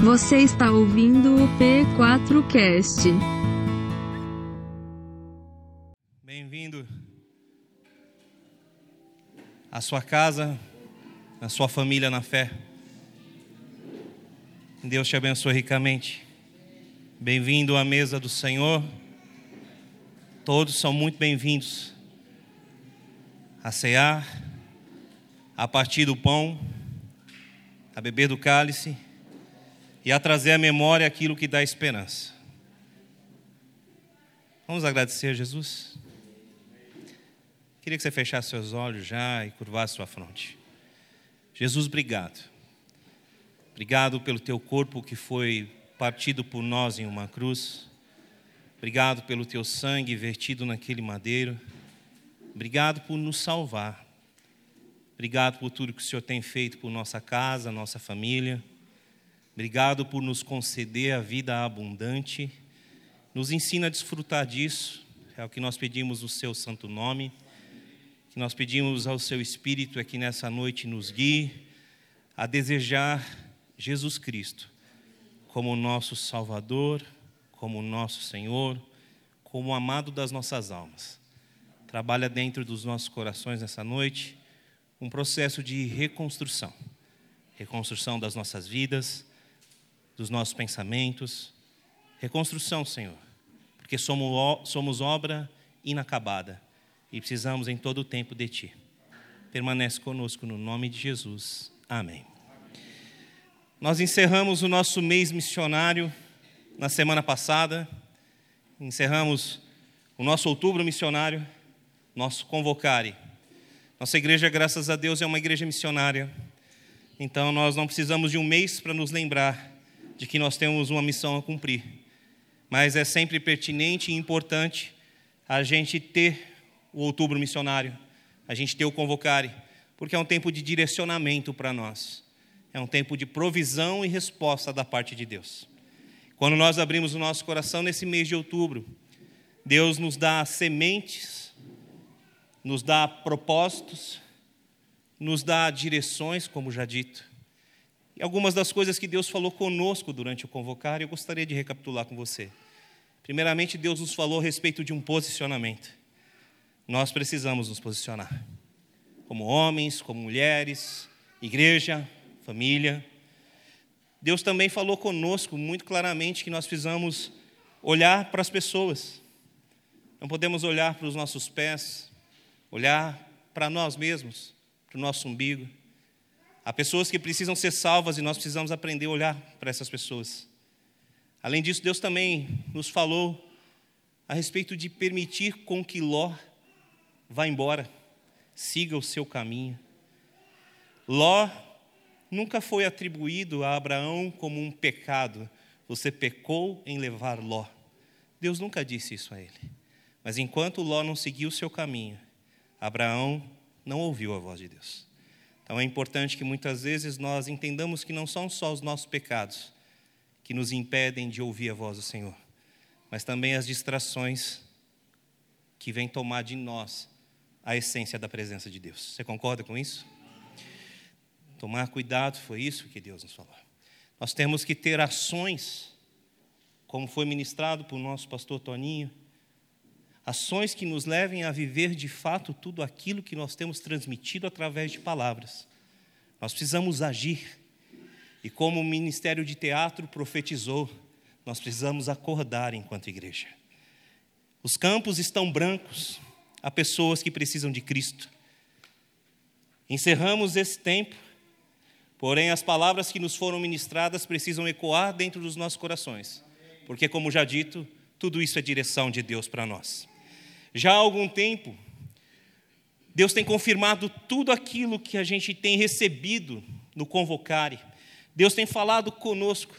Você está ouvindo o P4Cast. Bem-vindo à sua casa, à sua família na fé. Deus te abençoe ricamente. Bem-vindo à mesa do Senhor. Todos são muito bem-vindos a cear, a partir do pão, a beber do cálice e a trazer à memória aquilo que dá esperança. Vamos agradecer a Jesus? Queria que você fechasse seus olhos já e curvasse sua fronte. Jesus, obrigado. Obrigado pelo teu corpo que foi partido por nós em uma cruz. Obrigado pelo teu sangue vertido naquele madeiro. Obrigado por nos salvar. Obrigado por tudo que o Senhor tem feito por nossa casa, nossa família. Obrigado por nos conceder a vida abundante. Nos ensina a desfrutar disso. É o que nós pedimos no seu santo nome. Que nós pedimos ao seu Espírito aqui nessa noite nos guie a desejar Jesus Cristo como nosso Salvador, como nosso Senhor, como amado das nossas almas. Trabalha dentro dos nossos corações nessa noite um processo de reconstrução reconstrução das nossas vidas, dos nossos pensamentos. Reconstrução, Senhor, porque somos, somos obra inacabada e precisamos em todo o tempo de Ti. Permanece conosco no nome de Jesus. Amém. Nós encerramos o nosso mês missionário na semana passada, encerramos o nosso outubro missionário, nosso convocare. Nossa igreja, graças a Deus, é uma igreja missionária, então nós não precisamos de um mês para nos lembrar de que nós temos uma missão a cumprir, mas é sempre pertinente e importante a gente ter o outubro missionário, a gente ter o convocare, porque é um tempo de direcionamento para nós, é um tempo de provisão e resposta da parte de Deus. Quando nós abrimos o nosso coração nesse mês de outubro, Deus nos dá sementes, nos dá propósitos, nos dá direções, como já dito. E algumas das coisas que Deus falou conosco durante o convocar, eu gostaria de recapitular com você. Primeiramente, Deus nos falou a respeito de um posicionamento. Nós precisamos nos posicionar. Como homens, como mulheres, igreja, família. Deus também falou conosco muito claramente que nós precisamos olhar para as pessoas. Não podemos olhar para os nossos pés, olhar para nós mesmos, para o nosso umbigo. Há pessoas que precisam ser salvas e nós precisamos aprender a olhar para essas pessoas. Além disso, Deus também nos falou a respeito de permitir com que Ló vá embora, siga o seu caminho. Ló nunca foi atribuído a Abraão como um pecado. Você pecou em levar Ló. Deus nunca disse isso a ele. Mas enquanto Ló não seguiu o seu caminho, Abraão não ouviu a voz de Deus. Então é importante que muitas vezes nós entendamos que não são só os nossos pecados que nos impedem de ouvir a voz do Senhor, mas também as distrações que vêm tomar de nós a essência da presença de Deus. Você concorda com isso? Tomar cuidado, foi isso que Deus nos falou. Nós temos que ter ações, como foi ministrado por nosso pastor Toninho, ações que nos levem a viver de fato tudo aquilo que nós temos transmitido através de palavras. Nós precisamos agir. E como o ministério de teatro profetizou, nós precisamos acordar enquanto igreja. Os campos estão brancos, há pessoas que precisam de Cristo. Encerramos esse tempo Porém, as palavras que nos foram ministradas precisam ecoar dentro dos nossos corações, porque, como já dito, tudo isso é direção de Deus para nós. Já há algum tempo, Deus tem confirmado tudo aquilo que a gente tem recebido no Convocare. Deus tem falado conosco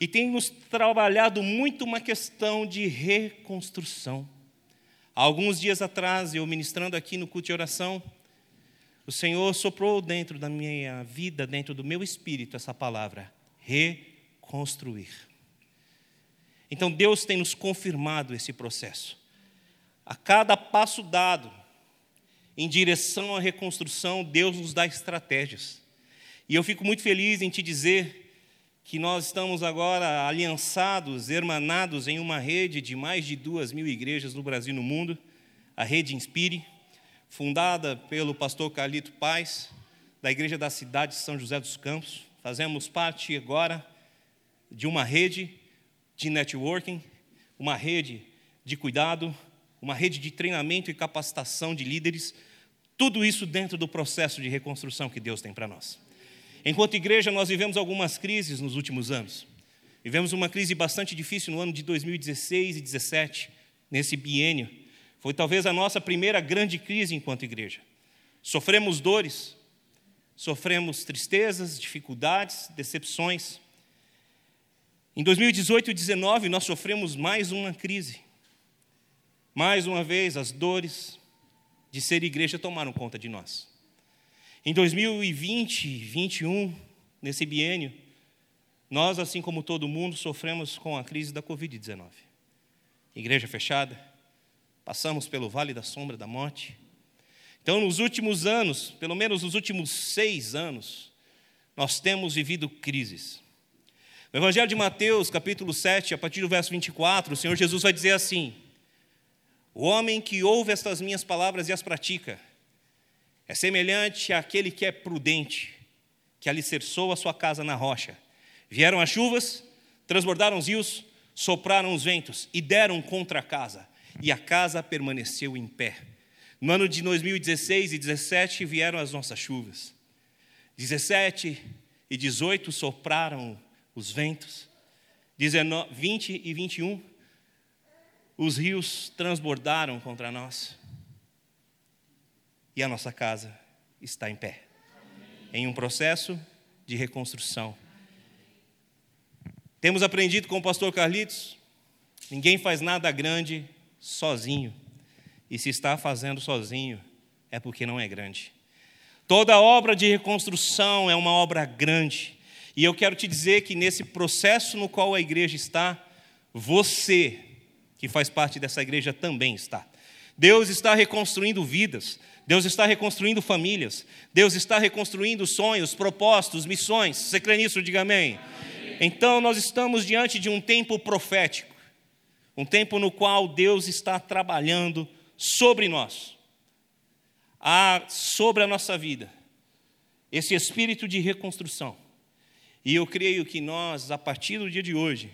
e tem nos trabalhado muito uma questão de reconstrução. Há alguns dias atrás, eu ministrando aqui no culto de oração, o Senhor soprou dentro da minha vida, dentro do meu espírito, essa palavra: reconstruir. Então Deus tem nos confirmado esse processo. A cada passo dado em direção à reconstrução, Deus nos dá estratégias. E eu fico muito feliz em te dizer que nós estamos agora aliançados, hermanados em uma rede de mais de duas mil igrejas no Brasil e no mundo, a Rede Inspire, fundada pelo pastor Carlito Paz, da Igreja da Cidade de São José dos Campos. Fazemos parte agora de uma rede de networking, uma rede de cuidado, uma rede de treinamento e capacitação de líderes, tudo isso dentro do processo de reconstrução que Deus tem para nós. Enquanto igreja, nós vivemos algumas crises nos últimos anos. Vivemos uma crise bastante difícil no ano de 2016 e 2017, nesse biênio. Foi talvez a nossa primeira grande crise enquanto igreja. Sofremos dores, sofremos tristezas, dificuldades, decepções. Em 2018 e 2019, nós sofremos mais uma crise. Mais uma vez, as dores de ser igreja tomaram conta de nós. Em 2020 e 2021, nesse biênio, nós, assim como todo mundo, sofremos com a crise da Covid-19. Igreja fechada, passamos pelo vale da sombra da morte. Então, nos últimos anos, pelo menos nos últimos seis anos, nós temos vivido crises. No Evangelho de Mateus, capítulo 7, a partir do verso 24, o Senhor Jesus vai dizer assim: O homem que ouve estas minhas palavras e as pratica, é semelhante àquele que é prudente, que alicerçou a sua casa na rocha. Vieram as chuvas, transbordaram os rios, sopraram os ventos e deram contra a casa, e a casa permaneceu em pé. No ano de 2016 e 17 vieram as nossas chuvas. 17 e 18 sopraram os ventos. 19, 20 e 21 os rios transbordaram contra nós e a nossa casa está em pé em um processo de reconstrução. Temos aprendido com o pastor Carlitos: ninguém faz nada grande sozinho, e se está fazendo sozinho, é porque não é grande. Toda obra de reconstrução é uma obra grande, e eu quero te dizer que nesse processo no qual a igreja está, você, que faz parte dessa igreja, também está. Deus está reconstruindo vidas, Deus está reconstruindo famílias, Deus está reconstruindo sonhos, propósitos, missões. Você crê nisso? Diga amém. amém. Então, nós estamos diante de um tempo profético, um tempo no qual Deus está trabalhando sobre nós, sobre a nossa vida, esse espírito de reconstrução. E eu creio que nós, a partir do dia de hoje,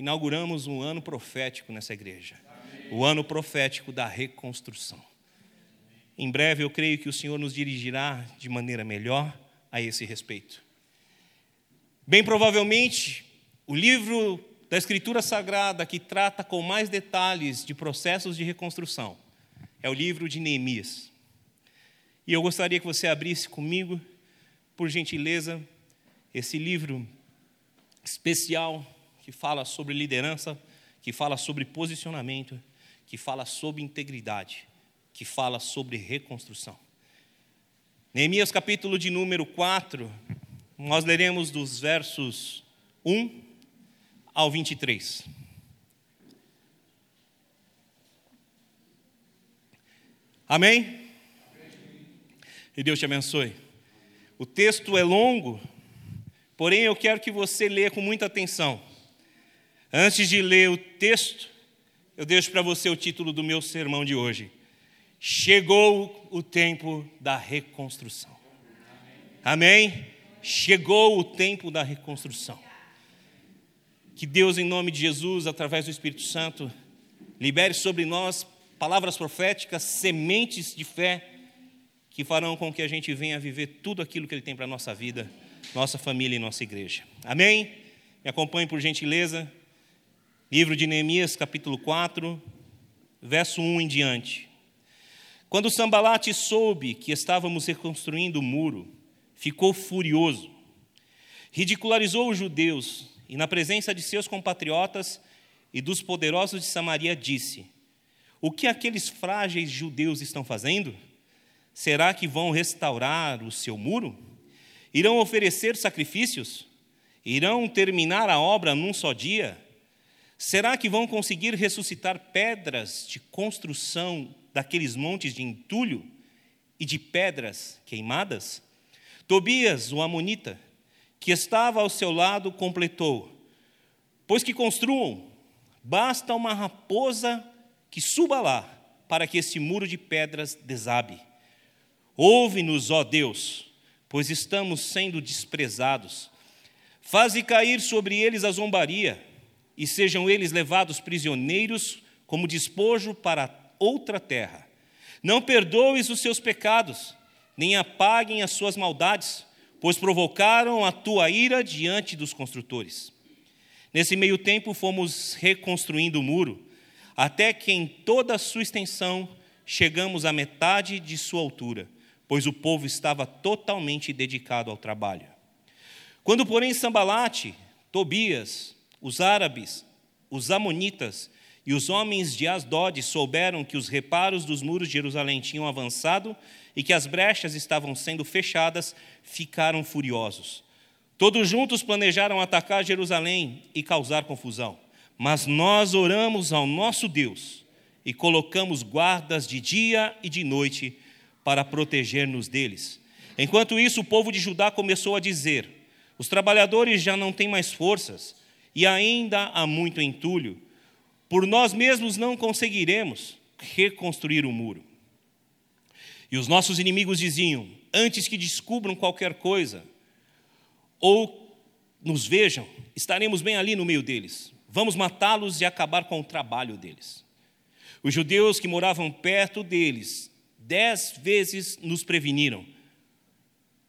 inauguramos um ano profético nessa igreja Amém. o ano profético da reconstrução. Em breve eu creio que o Senhor nos dirigirá de maneira melhor a esse respeito. Bem provavelmente, o livro da Escritura Sagrada que trata com mais detalhes de processos de reconstrução é o livro de Neemias. E eu gostaria que você abrisse comigo, por gentileza, esse livro especial que fala sobre liderança, que fala sobre posicionamento, que fala sobre integridade que fala sobre reconstrução. Neemias capítulo de número 4, nós leremos dos versos 1 ao 23. Amém? Amém? E Deus te abençoe. O texto é longo, porém eu quero que você leia com muita atenção. Antes de ler o texto, eu deixo para você o título do meu sermão de hoje chegou o tempo da reconstrução. Amém? Chegou o tempo da reconstrução. Que Deus, em nome de Jesus, através do Espírito Santo, libere sobre nós palavras proféticas, sementes de fé, que farão com que a gente venha viver tudo aquilo que Ele tem para a nossa vida, nossa família e nossa igreja. Amém? Me acompanhe por gentileza. Livro de Neemias, capítulo 4, verso 1 em diante. Quando Sambalate soube que estávamos reconstruindo o muro, ficou furioso. Ridicularizou os judeus e, na presença de seus compatriotas e dos poderosos de Samaria, disse: O que aqueles frágeis judeus estão fazendo? Será que vão restaurar o seu muro? Irão oferecer sacrifícios? Irão terminar a obra num só dia? Será que vão conseguir ressuscitar pedras de construção daqueles montes de entulho e de pedras queimadas? Tobias, o Amonita, que estava ao seu lado, completou: Pois que construam, basta uma raposa que suba lá, para que esse muro de pedras desabe. Ouve-nos, ó Deus, pois estamos sendo desprezados. Faze cair sobre eles a zombaria, e sejam eles levados prisioneiros como despojo para outra terra. Não perdoes os seus pecados, nem apaguem as suas maldades, pois provocaram a tua ira diante dos construtores. Nesse meio tempo fomos reconstruindo o muro, até que em toda a sua extensão chegamos à metade de sua altura, pois o povo estava totalmente dedicado ao trabalho. Quando, porém, Sambalate, Tobias, os árabes, os amonitas e os homens de Asdod souberam que os reparos dos muros de Jerusalém tinham avançado e que as brechas estavam sendo fechadas, ficaram furiosos. Todos juntos planejaram atacar Jerusalém e causar confusão. Mas nós oramos ao nosso Deus e colocamos guardas de dia e de noite para proteger-nos deles. Enquanto isso, o povo de Judá começou a dizer: Os trabalhadores já não têm mais forças e ainda há muito entulho. Por nós mesmos não conseguiremos reconstruir o muro. E os nossos inimigos diziam: Antes que descubram qualquer coisa ou nos vejam, estaremos bem ali no meio deles. Vamos matá-los e acabar com o trabalho deles. Os judeus que moravam perto deles, dez vezes nos preveniram: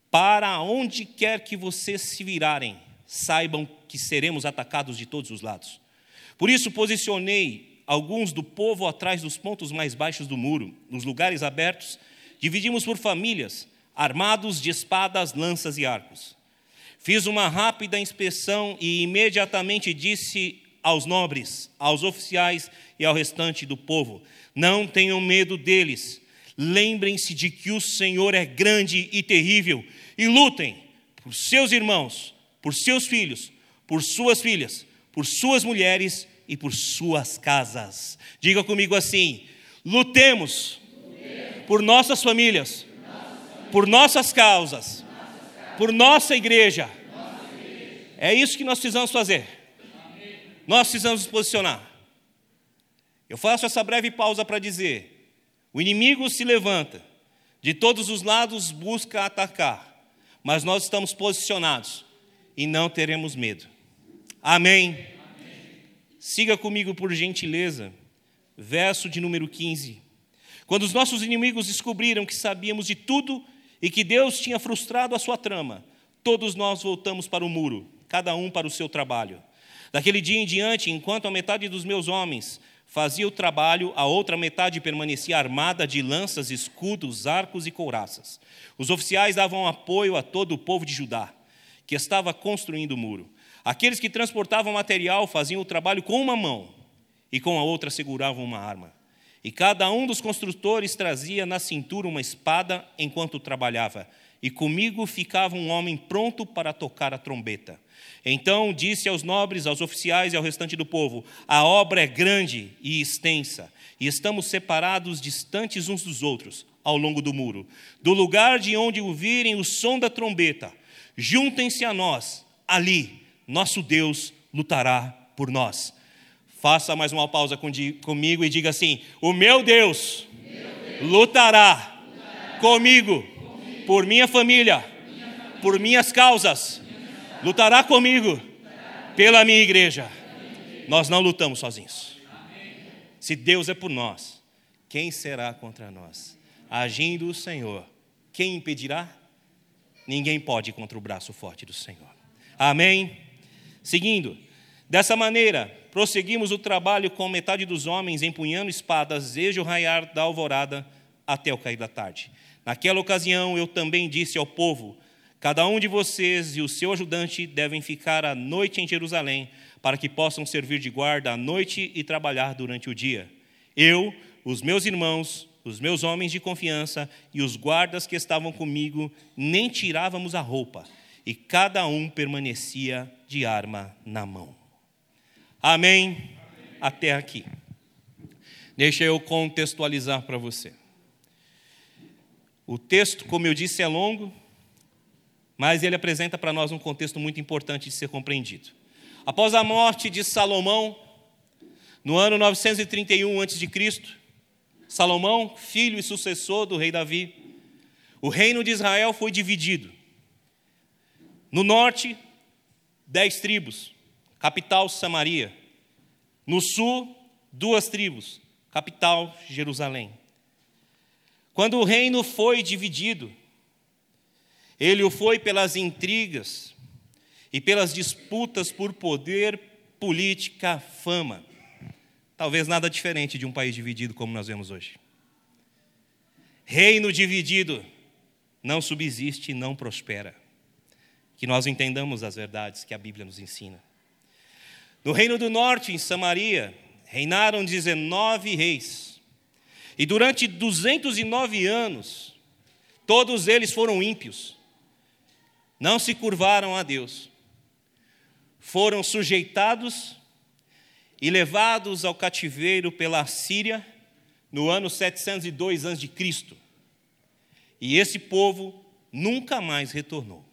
Para onde quer que vocês se virarem, saibam que seremos atacados de todos os lados. Por isso posicionei alguns do povo atrás dos pontos mais baixos do muro, nos lugares abertos, dividimos por famílias, armados de espadas, lanças e arcos. Fiz uma rápida inspeção e imediatamente disse aos nobres, aos oficiais e ao restante do povo: Não tenham medo deles. Lembrem-se de que o Senhor é grande e terrível e lutem por seus irmãos, por seus filhos, por suas filhas, por suas mulheres e por suas casas. Diga comigo assim: lutemos, por nossas famílias, por nossas causas, por nossa igreja. É isso que nós precisamos fazer. Nós precisamos nos posicionar. Eu faço essa breve pausa para dizer: o inimigo se levanta, de todos os lados busca atacar, mas nós estamos posicionados e não teremos medo. Amém. Siga comigo, por gentileza, verso de número 15. Quando os nossos inimigos descobriram que sabíamos de tudo e que Deus tinha frustrado a sua trama, todos nós voltamos para o muro, cada um para o seu trabalho. Daquele dia em diante, enquanto a metade dos meus homens fazia o trabalho, a outra metade permanecia armada de lanças, escudos, arcos e couraças. Os oficiais davam apoio a todo o povo de Judá, que estava construindo o muro. Aqueles que transportavam material faziam o trabalho com uma mão e com a outra seguravam uma arma. E cada um dos construtores trazia na cintura uma espada enquanto trabalhava, e comigo ficava um homem pronto para tocar a trombeta. Então disse aos nobres, aos oficiais e ao restante do povo: A obra é grande e extensa, e estamos separados, distantes uns dos outros, ao longo do muro. Do lugar de onde ouvirem o som da trombeta, juntem-se a nós, ali, nosso Deus lutará por nós. Faça mais uma pausa comigo e diga assim: O meu Deus, meu Deus lutará, lutará comigo, comigo, por minha família, minha família por minhas causas lutará comigo pela minha igreja. Nós não lutamos sozinhos. Se Deus é por nós, quem será contra nós? Agindo o Senhor, quem impedirá? Ninguém pode contra o braço forte do Senhor. Amém? Seguindo, dessa maneira, prosseguimos o trabalho com metade dos homens empunhando espadas desde o raiar da alvorada até o cair da tarde. Naquela ocasião, eu também disse ao povo: Cada um de vocês e o seu ajudante devem ficar a noite em Jerusalém, para que possam servir de guarda à noite e trabalhar durante o dia. Eu, os meus irmãos, os meus homens de confiança e os guardas que estavam comigo, nem tirávamos a roupa, e cada um permanecia de arma na mão. Amém? Amém. Até aqui. Deixa eu contextualizar para você. O texto, como eu disse, é longo, mas ele apresenta para nós um contexto muito importante de ser compreendido. Após a morte de Salomão, no ano 931 a.C., Salomão, filho e sucessor do rei Davi, o reino de Israel foi dividido. No norte, dez tribos, capital Samaria. No sul, duas tribos, capital Jerusalém. Quando o reino foi dividido, ele o foi pelas intrigas e pelas disputas por poder, política, fama. Talvez nada diferente de um país dividido como nós vemos hoje. Reino dividido não subsiste e não prospera. Que nós entendamos as verdades que a Bíblia nos ensina. No Reino do Norte, em Samaria, reinaram 19 reis. E durante 209 anos, todos eles foram ímpios não se curvaram a Deus, foram sujeitados e levados ao cativeiro pela Síria no ano 702 a.C. E esse povo nunca mais retornou.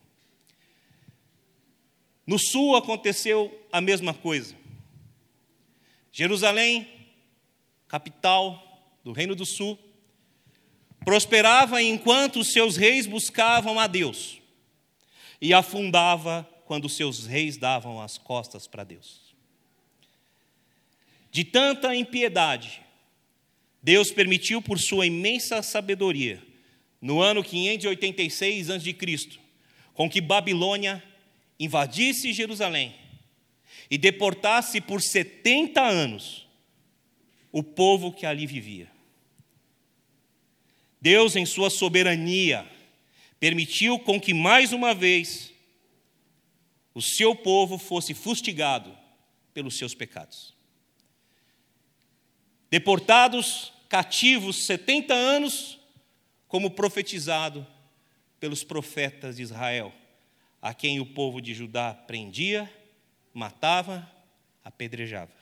No sul aconteceu a mesma coisa. Jerusalém, capital do Reino do Sul, prosperava enquanto os seus reis buscavam a Deus e afundava quando seus reis davam as costas para Deus. De tanta impiedade, Deus permitiu, por sua imensa sabedoria, no ano 586 a.C., com que Babilônia invadisse Jerusalém e deportasse por 70 anos o povo que ali vivia. Deus, em sua soberania, permitiu com que mais uma vez o seu povo fosse fustigado pelos seus pecados. Deportados, cativos 70 anos, como profetizado pelos profetas de Israel, a quem o povo de Judá prendia, matava, apedrejava.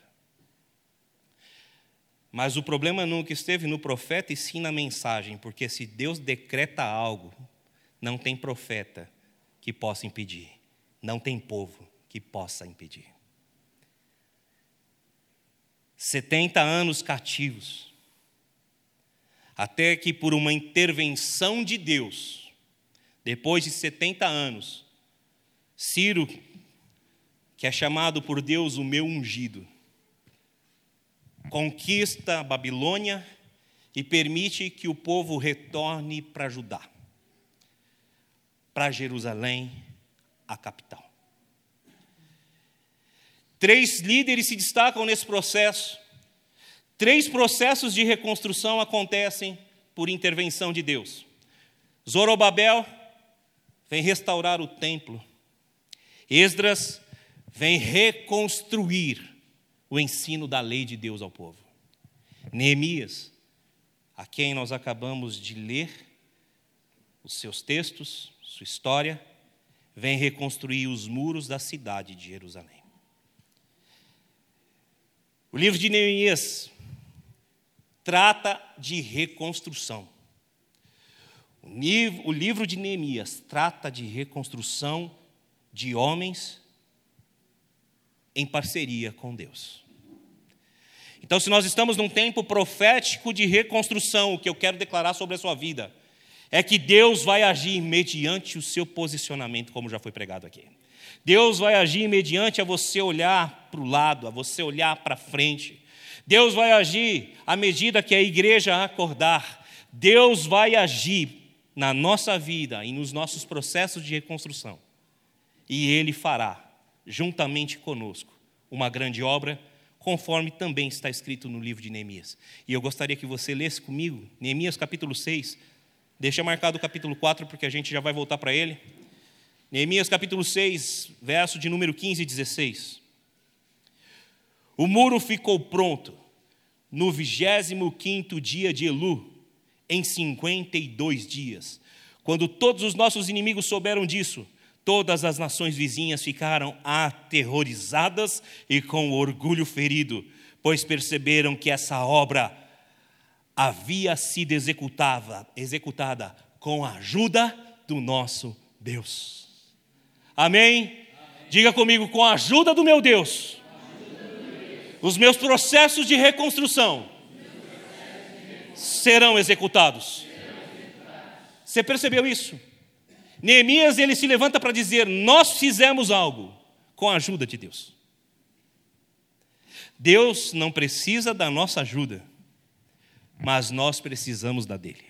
Mas o problema nunca esteve no profeta e sim na mensagem, porque se Deus decreta algo, não tem profeta que possa impedir, não tem povo que possa impedir. 70 anos cativos, até que por uma intervenção de Deus, depois de 70 anos, Ciro, que é chamado por Deus o meu ungido, conquista a Babilônia e permite que o povo retorne para Judá para Jerusalém, a capital. Três líderes se destacam nesse processo. Três processos de reconstrução acontecem por intervenção de Deus. Zorobabel vem restaurar o templo. Esdras vem reconstruir o ensino da lei de Deus ao povo. Neemias, a quem nós acabamos de ler os seus textos, sua história, vem reconstruir os muros da cidade de Jerusalém. O livro de Neemias trata de reconstrução. O livro de Neemias trata de reconstrução de homens em parceria com Deus. Então, se nós estamos num tempo profético de reconstrução, o que eu quero declarar sobre a sua vida é que Deus vai agir mediante o seu posicionamento, como já foi pregado aqui. Deus vai agir mediante a você olhar para o lado, a você olhar para frente. Deus vai agir à medida que a igreja acordar. Deus vai agir na nossa vida e nos nossos processos de reconstrução. E Ele fará, juntamente conosco, uma grande obra, conforme também está escrito no livro de Neemias. E eu gostaria que você lesse comigo, Neemias capítulo 6, Deixa marcado o capítulo 4, porque a gente já vai voltar para ele. Neemias capítulo 6, verso de número 15 e 16. O muro ficou pronto no 25 dia de Elu, em 52 dias. Quando todos os nossos inimigos souberam disso, todas as nações vizinhas ficaram aterrorizadas e com orgulho ferido, pois perceberam que essa obra havia sido executada, executada com a ajuda do nosso Deus. Amém? Amém? Diga comigo, com a ajuda do meu Deus, os meus processos de reconstrução serão executados. Você percebeu isso? Neemias ele se levanta para dizer: Nós fizemos algo com a ajuda de Deus. Deus não precisa da nossa ajuda, mas nós precisamos da dele.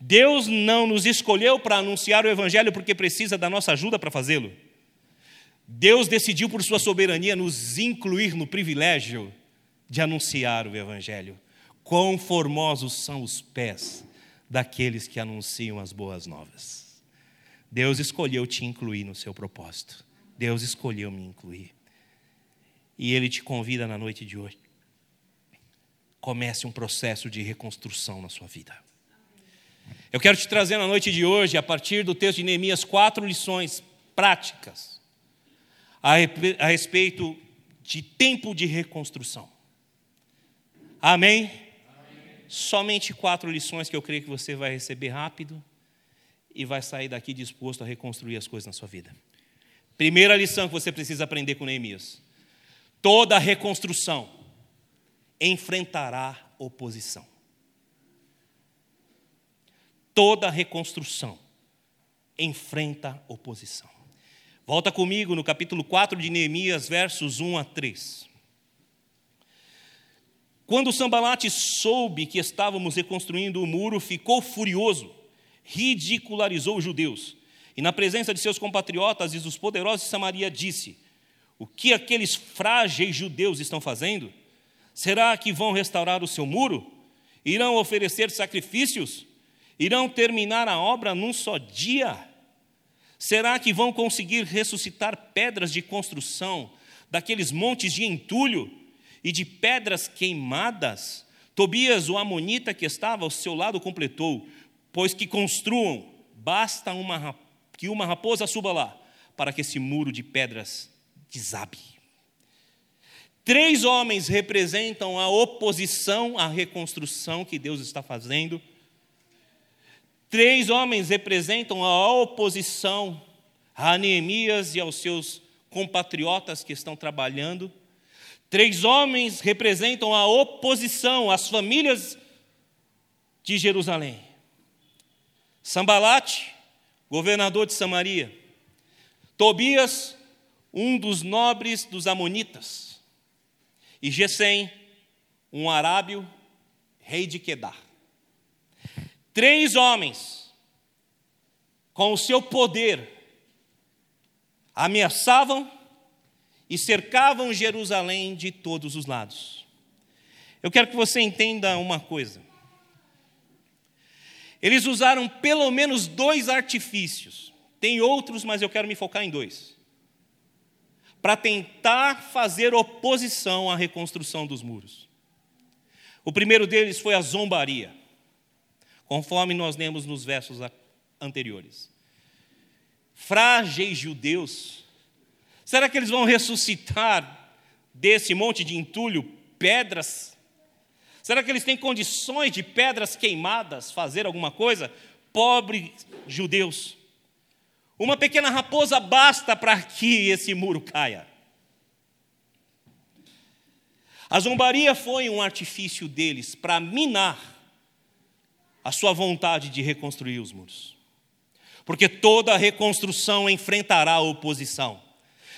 Deus não nos escolheu para anunciar o Evangelho porque precisa da nossa ajuda para fazê-lo. Deus decidiu, por sua soberania, nos incluir no privilégio de anunciar o Evangelho. Quão formosos são os pés daqueles que anunciam as boas novas. Deus escolheu te incluir no seu propósito. Deus escolheu me incluir. E Ele te convida na noite de hoje. Comece um processo de reconstrução na sua vida. Eu quero te trazer na noite de hoje, a partir do texto de Neemias, quatro lições práticas a respeito de tempo de reconstrução. Amém? Somente quatro lições que eu creio que você vai receber rápido e vai sair daqui disposto a reconstruir as coisas na sua vida. Primeira lição que você precisa aprender com Neemias: toda reconstrução enfrentará oposição. Toda reconstrução enfrenta oposição. Volta comigo no capítulo 4 de Neemias, versos 1 a 3. Quando Sambalate soube que estávamos reconstruindo o muro, ficou furioso, ridicularizou os judeus. E na presença de seus compatriotas e dos poderosos de Samaria disse: O que aqueles frágeis judeus estão fazendo? Será que vão restaurar o seu muro? Irão oferecer sacrifícios? Irão terminar a obra num só dia? Será que vão conseguir ressuscitar pedras de construção daqueles montes de entulho? E de pedras queimadas. Tobias, o amonita que estava ao seu lado, completou: Pois que construam, basta uma, que uma raposa suba lá, para que esse muro de pedras desabe. Três homens representam a oposição à reconstrução que Deus está fazendo. Três homens representam a oposição a Neemias e aos seus compatriotas que estão trabalhando. Três homens representam a oposição às famílias de Jerusalém. Sambalate, governador de Samaria. Tobias, um dos nobres dos Amonitas. E Gesem, um arábio, rei de Quedar. Três homens, com o seu poder, ameaçavam e cercavam Jerusalém de todos os lados. Eu quero que você entenda uma coisa. Eles usaram pelo menos dois artifícios. Tem outros, mas eu quero me focar em dois. Para tentar fazer oposição à reconstrução dos muros. O primeiro deles foi a zombaria, conforme nós lemos nos versos anteriores. Frágeis judeus Será que eles vão ressuscitar desse monte de entulho pedras? Será que eles têm condições de pedras queimadas fazer alguma coisa? Pobres judeus. Uma pequena raposa basta para que esse muro caia. A zombaria foi um artifício deles para minar a sua vontade de reconstruir os muros. Porque toda reconstrução enfrentará oposição.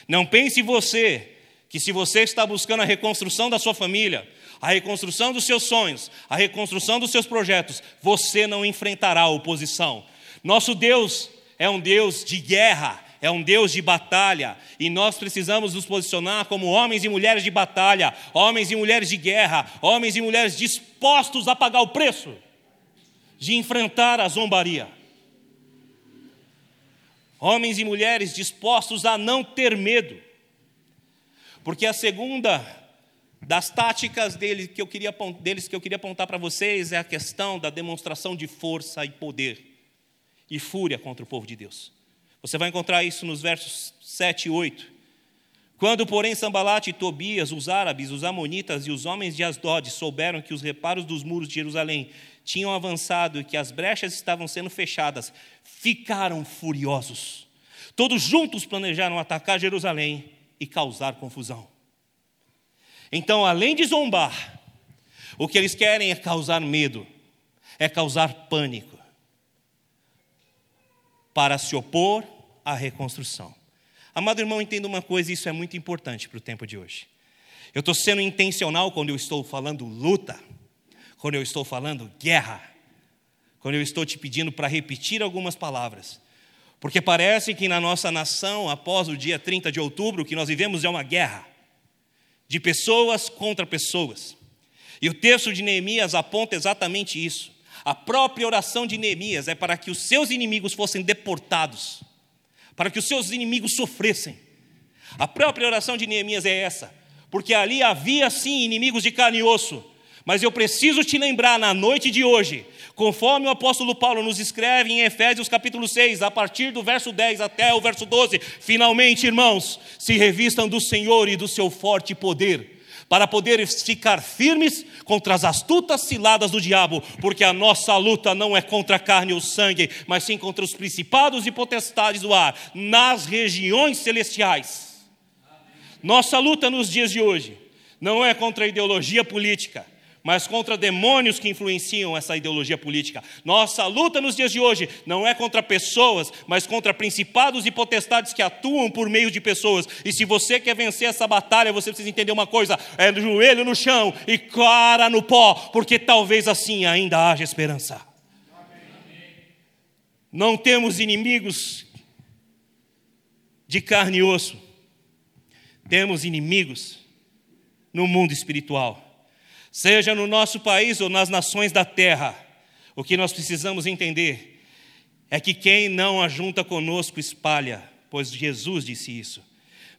Não pense você que se você está buscando a reconstrução da sua família, a reconstrução dos seus sonhos, a reconstrução dos seus projetos, você não enfrentará oposição. Nosso Deus é um Deus de guerra, é um Deus de batalha, e nós precisamos nos posicionar como homens e mulheres de batalha, homens e mulheres de guerra, homens e mulheres dispostos a pagar o preço de enfrentar a zombaria homens e mulheres dispostos a não ter medo. Porque a segunda das táticas deles que eu queria, deles que eu queria apontar para vocês é a questão da demonstração de força e poder e fúria contra o povo de Deus. Você vai encontrar isso nos versos 7 e 8. Quando, porém, Sambalate e Tobias, os árabes, os amonitas e os homens de Asdod souberam que os reparos dos muros de Jerusalém tinham avançado e que as brechas estavam sendo fechadas, ficaram furiosos. Todos juntos planejaram atacar Jerusalém e causar confusão. Então, além de zombar, o que eles querem é causar medo, é causar pânico, para se opor à reconstrução. Amado irmão, entenda uma coisa, isso é muito importante para o tempo de hoje. Eu estou sendo intencional quando eu estou falando luta, quando eu estou falando guerra, quando eu estou te pedindo para repetir algumas palavras. Porque parece que na nossa nação, após o dia 30 de outubro, o que nós vivemos é uma guerra de pessoas contra pessoas. E o texto de Neemias aponta exatamente isso. A própria oração de Neemias é para que os seus inimigos fossem deportados, para que os seus inimigos sofressem. A própria oração de Neemias é essa, porque ali havia sim inimigos de carne e osso, mas eu preciso te lembrar na noite de hoje, conforme o apóstolo Paulo nos escreve em Efésios capítulo 6, a partir do verso 10 até o verso 12, finalmente, irmãos, se revistam do Senhor e do seu forte poder para poder ficar firmes contra as astutas ciladas do diabo, porque a nossa luta não é contra a carne ou sangue, mas sim contra os principados e potestades do ar, nas regiões celestiais. Nossa luta nos dias de hoje não é contra a ideologia política, mas contra demônios que influenciam essa ideologia política. Nossa luta nos dias de hoje não é contra pessoas, mas contra principados e potestades que atuam por meio de pessoas. E se você quer vencer essa batalha, você precisa entender uma coisa: é do joelho no chão e cara no pó, porque talvez assim ainda haja esperança. Não temos inimigos de carne e osso, temos inimigos no mundo espiritual seja no nosso país ou nas nações da terra, o que nós precisamos entender é que quem não ajunta conosco espalha, pois Jesus disse isso.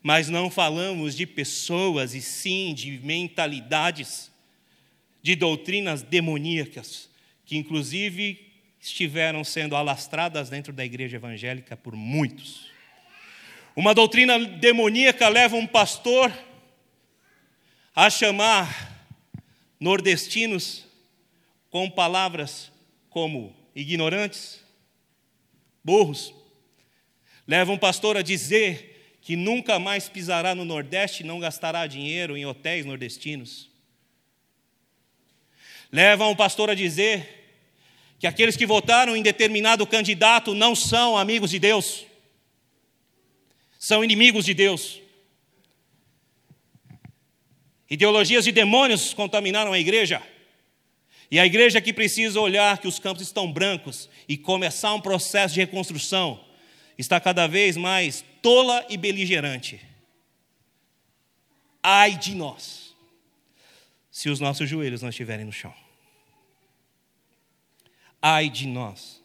Mas não falamos de pessoas e sim de mentalidades, de doutrinas demoníacas, que inclusive estiveram sendo alastradas dentro da igreja evangélica por muitos. Uma doutrina demoníaca leva um pastor a chamar nordestinos com palavras como ignorantes, burros, levam um pastor a dizer que nunca mais pisará no Nordeste e não gastará dinheiro em hotéis nordestinos. Levam o pastor a dizer que aqueles que votaram em determinado candidato não são amigos de Deus, são inimigos de Deus. Ideologias de demônios contaminaram a igreja. E a igreja que precisa olhar que os campos estão brancos e começar um processo de reconstrução está cada vez mais tola e beligerante. Ai de nós, se os nossos joelhos não estiverem no chão. Ai de nós.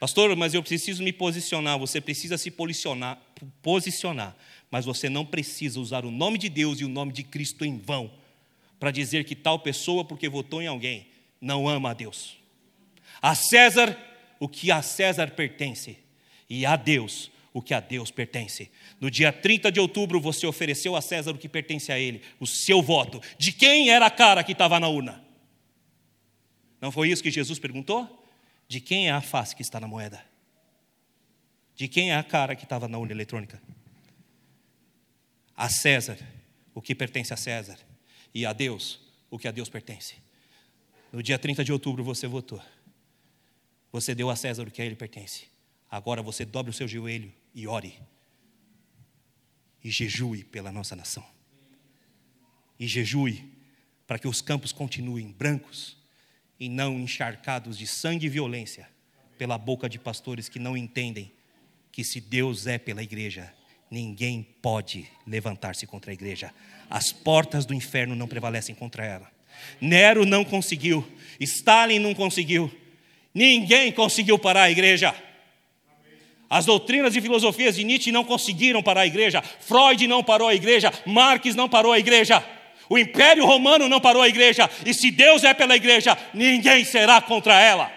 Pastor, mas eu preciso me posicionar. Você precisa se posicionar, posicionar mas você não precisa usar o nome de Deus e o nome de Cristo em vão para dizer que tal pessoa, porque votou em alguém, não ama a Deus. A César o que a César pertence, e a Deus o que a Deus pertence. No dia 30 de outubro, você ofereceu a César o que pertence a ele, o seu voto. De quem era a cara que estava na urna? Não foi isso que Jesus perguntou? De quem é a face que está na moeda? De quem é a cara que estava na urna eletrônica? A César o que pertence a César e a Deus o que a Deus pertence. No dia 30 de outubro você votou. Você deu a César o que a ele pertence. Agora você dobre o seu joelho e ore. E jejue pela nossa nação. E jejue para que os campos continuem brancos e não encharcados de sangue e violência pela boca de pastores que não entendem que se Deus é pela igreja, ninguém pode levantar-se contra a igreja. As portas do inferno não prevalecem contra ela. Nero não conseguiu, Stalin não conseguiu, ninguém conseguiu parar a igreja. As doutrinas e filosofias de Nietzsche não conseguiram parar a igreja, Freud não parou a igreja, Marx não parou a igreja, o Império Romano não parou a igreja, e se Deus é pela igreja, ninguém será contra ela.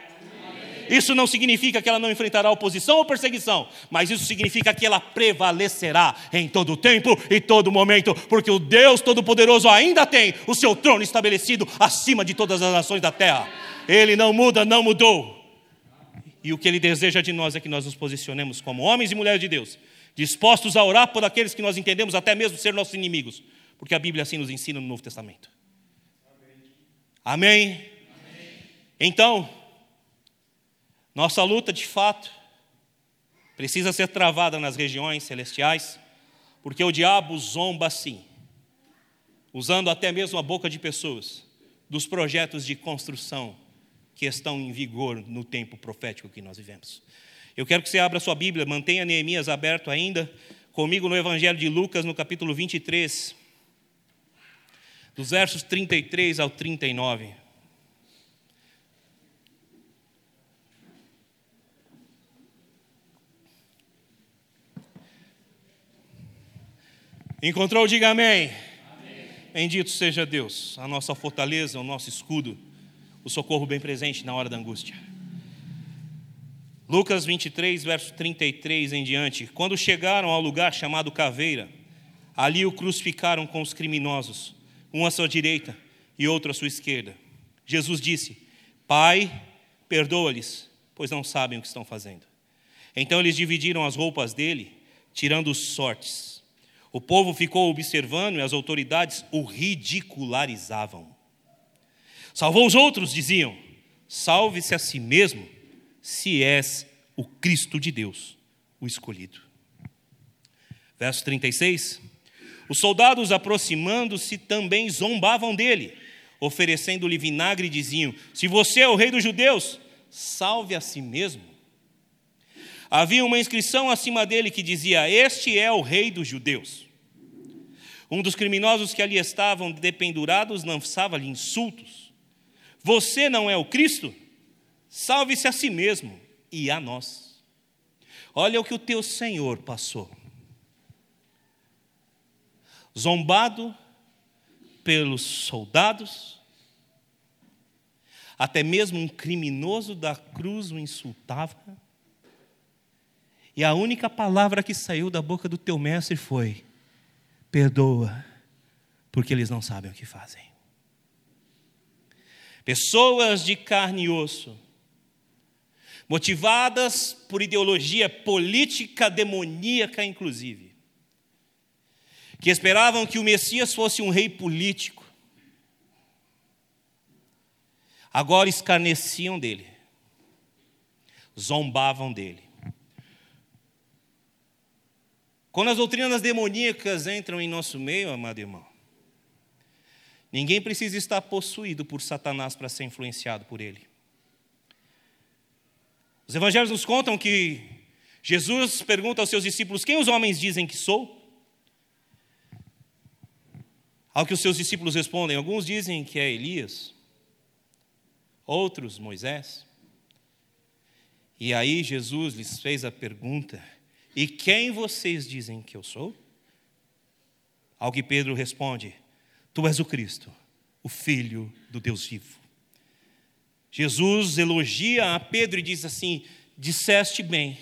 Isso não significa que ela não enfrentará oposição ou perseguição, mas isso significa que ela prevalecerá em todo tempo e todo momento, porque o Deus Todo-Poderoso ainda tem o seu trono estabelecido acima de todas as nações da terra. Ele não muda, não mudou. E o que Ele deseja de nós é que nós nos posicionemos como homens e mulheres de Deus, dispostos a orar por aqueles que nós entendemos até mesmo ser nossos inimigos, porque a Bíblia assim nos ensina no Novo Testamento. Amém? Amém? Então, nossa luta de fato precisa ser travada nas regiões celestiais, porque o diabo zomba assim, usando até mesmo a boca de pessoas, dos projetos de construção que estão em vigor no tempo profético que nós vivemos. Eu quero que você abra sua Bíblia, mantenha Neemias aberto ainda, comigo no Evangelho de Lucas, no capítulo 23, dos versos 33 ao 39. Encontrou? Diga amém. amém. Bendito seja Deus, a nossa fortaleza, o nosso escudo, o socorro bem presente na hora da angústia. Lucas 23, verso 33 em diante. Quando chegaram ao lugar chamado Caveira, ali o crucificaram com os criminosos, um à sua direita e outro à sua esquerda. Jesus disse: Pai, perdoa-lhes, pois não sabem o que estão fazendo. Então eles dividiram as roupas dele, tirando os sortes o povo ficou observando e as autoridades o ridicularizavam. Salvou os outros, diziam: salve-se a si mesmo, se és o Cristo de Deus, o escolhido. Verso 36. Os soldados, aproximando-se, também zombavam dele, oferecendo-lhe vinagre, e diziam: Se você é o rei dos judeus, salve a si mesmo. Havia uma inscrição acima dele que dizia: Este é o rei dos judeus. Um dos criminosos que ali estavam dependurados lançava-lhe insultos. Você não é o Cristo? Salve-se a si mesmo e a nós. Olha o que o teu Senhor passou. Zombado pelos soldados, até mesmo um criminoso da cruz o insultava. E a única palavra que saiu da boca do teu mestre foi: perdoa, porque eles não sabem o que fazem. Pessoas de carne e osso, motivadas por ideologia política demoníaca, inclusive, que esperavam que o Messias fosse um rei político, agora escarneciam dele, zombavam dele. Quando as doutrinas demoníacas entram em nosso meio, amado irmão, ninguém precisa estar possuído por Satanás para ser influenciado por ele. Os evangelhos nos contam que Jesus pergunta aos seus discípulos: Quem os homens dizem que sou? Ao que os seus discípulos respondem: Alguns dizem que é Elias, outros Moisés. E aí Jesus lhes fez a pergunta: e quem vocês dizem que eu sou? Ao que Pedro responde: Tu és o Cristo, o Filho do Deus vivo. Jesus elogia a Pedro e diz assim: Disseste bem,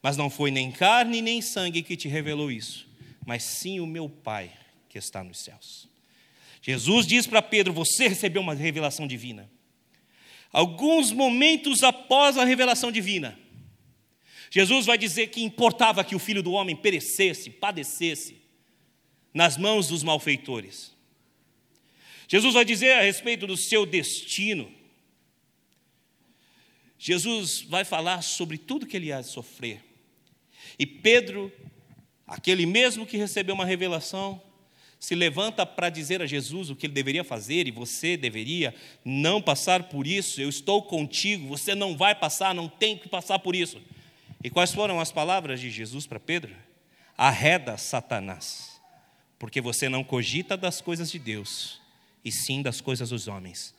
mas não foi nem carne nem sangue que te revelou isso, mas sim o meu Pai que está nos céus. Jesus diz para Pedro: Você recebeu uma revelação divina. Alguns momentos após a revelação divina, Jesus vai dizer que importava que o filho do homem perecesse, padecesse, nas mãos dos malfeitores. Jesus vai dizer a respeito do seu destino. Jesus vai falar sobre tudo que ele há de sofrer. E Pedro, aquele mesmo que recebeu uma revelação, se levanta para dizer a Jesus o que ele deveria fazer e você deveria não passar por isso. Eu estou contigo, você não vai passar, não tem que passar por isso. E quais foram as palavras de Jesus para Pedro? Arreda Satanás, porque você não cogita das coisas de Deus, e sim das coisas dos homens.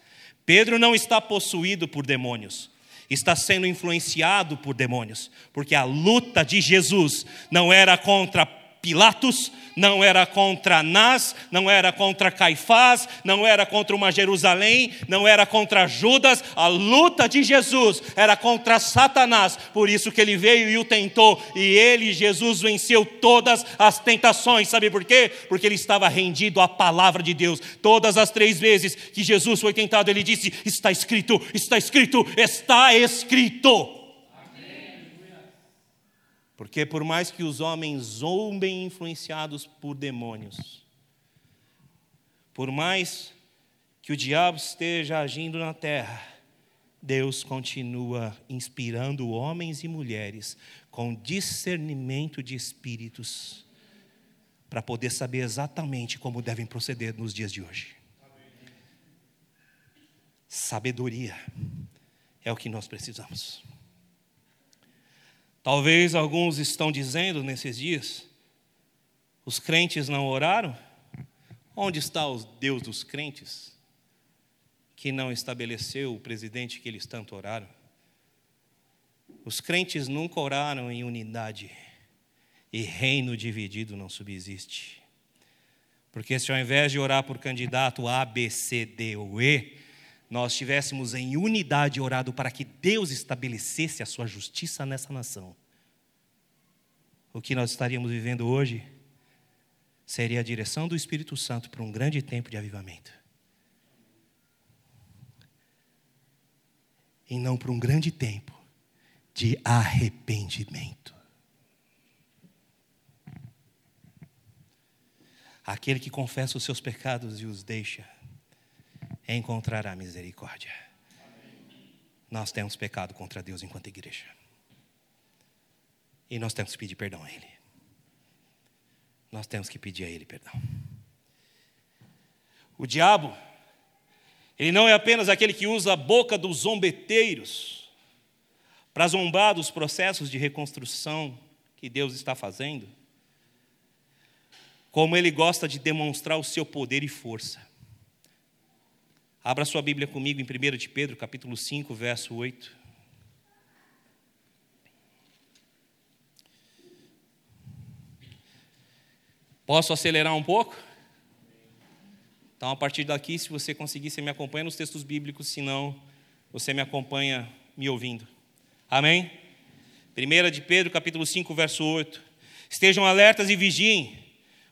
Pedro não está possuído por demônios, está sendo influenciado por demônios, porque a luta de Jesus não era contra Pilatos, não era contra Anás, não era contra Caifás, não era contra uma Jerusalém, não era contra Judas. A luta de Jesus era contra Satanás. Por isso que ele veio e o tentou, e ele, Jesus, venceu todas as tentações. Sabe por quê? Porque ele estava rendido à palavra de Deus. Todas as três vezes que Jesus foi tentado, ele disse: Está escrito, está escrito, está escrito. Porque por mais que os homens zombem influenciados por demônios, por mais que o diabo esteja agindo na terra, Deus continua inspirando homens e mulheres com discernimento de espíritos para poder saber exatamente como devem proceder nos dias de hoje. Sabedoria é o que nós precisamos. Talvez alguns estão dizendo nesses dias: os crentes não oraram? Onde está o Deus dos crentes que não estabeleceu o presidente que eles tanto oraram? Os crentes nunca oraram em unidade e reino dividido não subsiste. Porque se ao invés de orar por candidato A, B, C, D ou E, nós estivéssemos em unidade orado para que Deus estabelecesse a sua justiça nessa nação, o que nós estaríamos vivendo hoje seria a direção do Espírito Santo para um grande tempo de avivamento. E não para um grande tempo de arrependimento. Aquele que confessa os seus pecados e os deixa encontrará misericórdia. Nós temos pecado contra Deus enquanto igreja. E nós temos que pedir perdão a Ele. Nós temos que pedir a Ele perdão. O diabo, ele não é apenas aquele que usa a boca dos zombeteiros para zombar dos processos de reconstrução que Deus está fazendo, como ele gosta de demonstrar o seu poder e força. Abra sua Bíblia comigo em 1 de Pedro, capítulo 5, verso 8. Posso acelerar um pouco? Então, a partir daqui, se você conseguir, você me acompanha nos textos bíblicos, se não, você me acompanha me ouvindo. Amém? 1 de Pedro, capítulo 5, verso 8. Estejam alertas e vigiem.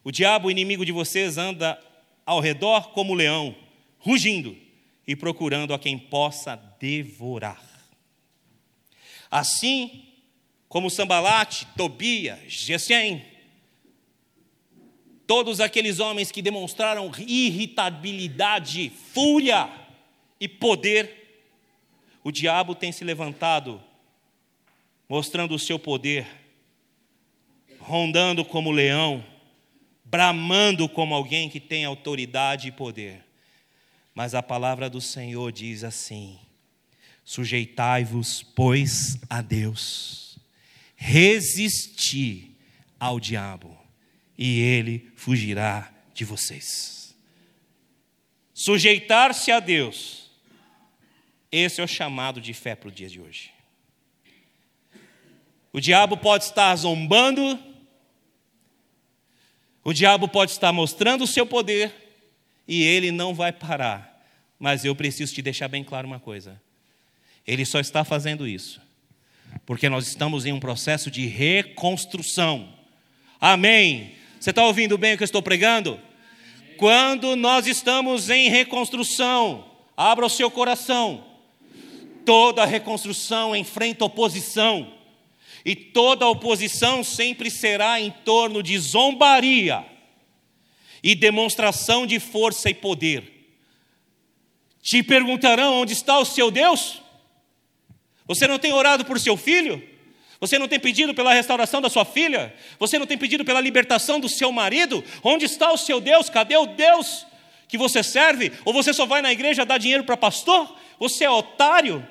O diabo, inimigo de vocês, anda ao redor como leão rugindo e procurando a quem possa devorar. Assim como Sambalate, Tobia, Gesem, todos aqueles homens que demonstraram irritabilidade, fúria e poder, o diabo tem se levantado, mostrando o seu poder, rondando como leão, bramando como alguém que tem autoridade e poder. Mas a palavra do Senhor diz assim: sujeitai-vos, pois, a Deus, resisti ao diabo, e ele fugirá de vocês. Sujeitar-se a Deus, esse é o chamado de fé para o dia de hoje. O diabo pode estar zombando, o diabo pode estar mostrando o seu poder, e ele não vai parar mas eu preciso te deixar bem claro uma coisa: ele só está fazendo isso porque nós estamos em um processo de reconstrução. Amém. Você está ouvindo bem o que eu estou pregando? Quando nós estamos em reconstrução, abra o seu coração. Toda reconstrução enfrenta oposição, e toda oposição sempre será em torno de zombaria e demonstração de força e poder. Te perguntarão onde está o seu Deus? Você não tem orado por seu filho? Você não tem pedido pela restauração da sua filha? Você não tem pedido pela libertação do seu marido? Onde está o seu Deus? Cadê o Deus que você serve? Ou você só vai na igreja dar dinheiro para pastor? Você é otário?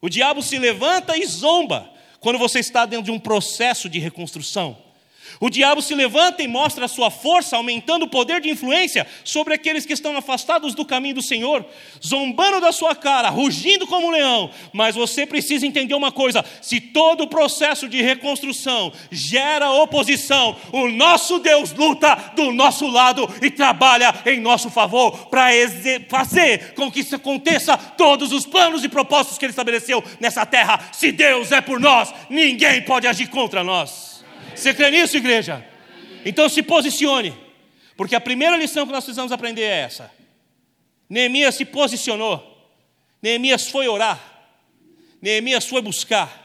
O diabo se levanta e zomba quando você está dentro de um processo de reconstrução. O diabo se levanta e mostra a sua força, aumentando o poder de influência sobre aqueles que estão afastados do caminho do Senhor, zombando da sua cara, rugindo como um leão. Mas você precisa entender uma coisa: se todo o processo de reconstrução gera oposição, o nosso Deus luta do nosso lado e trabalha em nosso favor para fazer com que isso aconteça todos os planos e propósitos que Ele estabeleceu nessa terra. Se Deus é por nós, ninguém pode agir contra nós. Você crê nisso, igreja? Então se posicione, porque a primeira lição que nós precisamos aprender é essa. Neemias se posicionou, Neemias foi orar, Neemias foi buscar,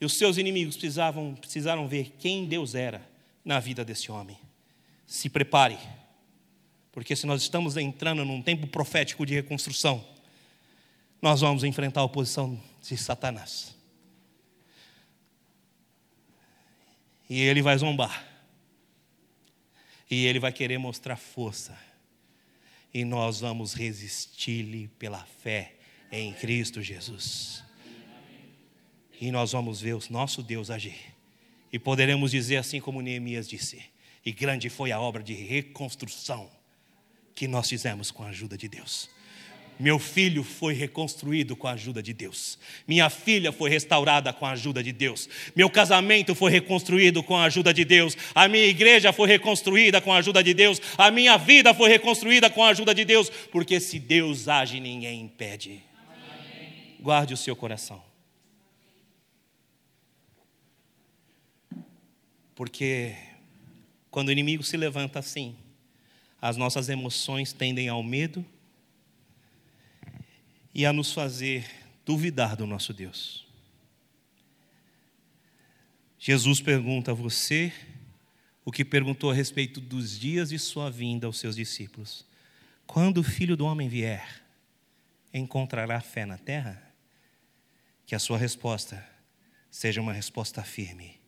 e os seus inimigos precisavam, precisaram ver quem Deus era na vida desse homem. Se prepare, porque se nós estamos entrando num tempo profético de reconstrução, nós vamos enfrentar a oposição de Satanás. E ele vai zombar. E ele vai querer mostrar força. E nós vamos resistir-lhe pela fé em Cristo Jesus. E nós vamos ver o nosso Deus agir. E poderemos dizer assim como Neemias disse: E grande foi a obra de reconstrução que nós fizemos com a ajuda de Deus. Meu filho foi reconstruído com a ajuda de Deus. Minha filha foi restaurada com a ajuda de Deus. Meu casamento foi reconstruído com a ajuda de Deus. A minha igreja foi reconstruída com a ajuda de Deus. A minha vida foi reconstruída com a ajuda de Deus. Porque se Deus age, ninguém impede. Amém. Guarde o seu coração. Porque quando o inimigo se levanta assim, as nossas emoções tendem ao medo e a nos fazer duvidar do nosso Deus. Jesus pergunta a você o que perguntou a respeito dos dias de sua vinda aos seus discípulos: Quando o filho do homem vier, encontrará fé na terra? Que a sua resposta seja uma resposta firme.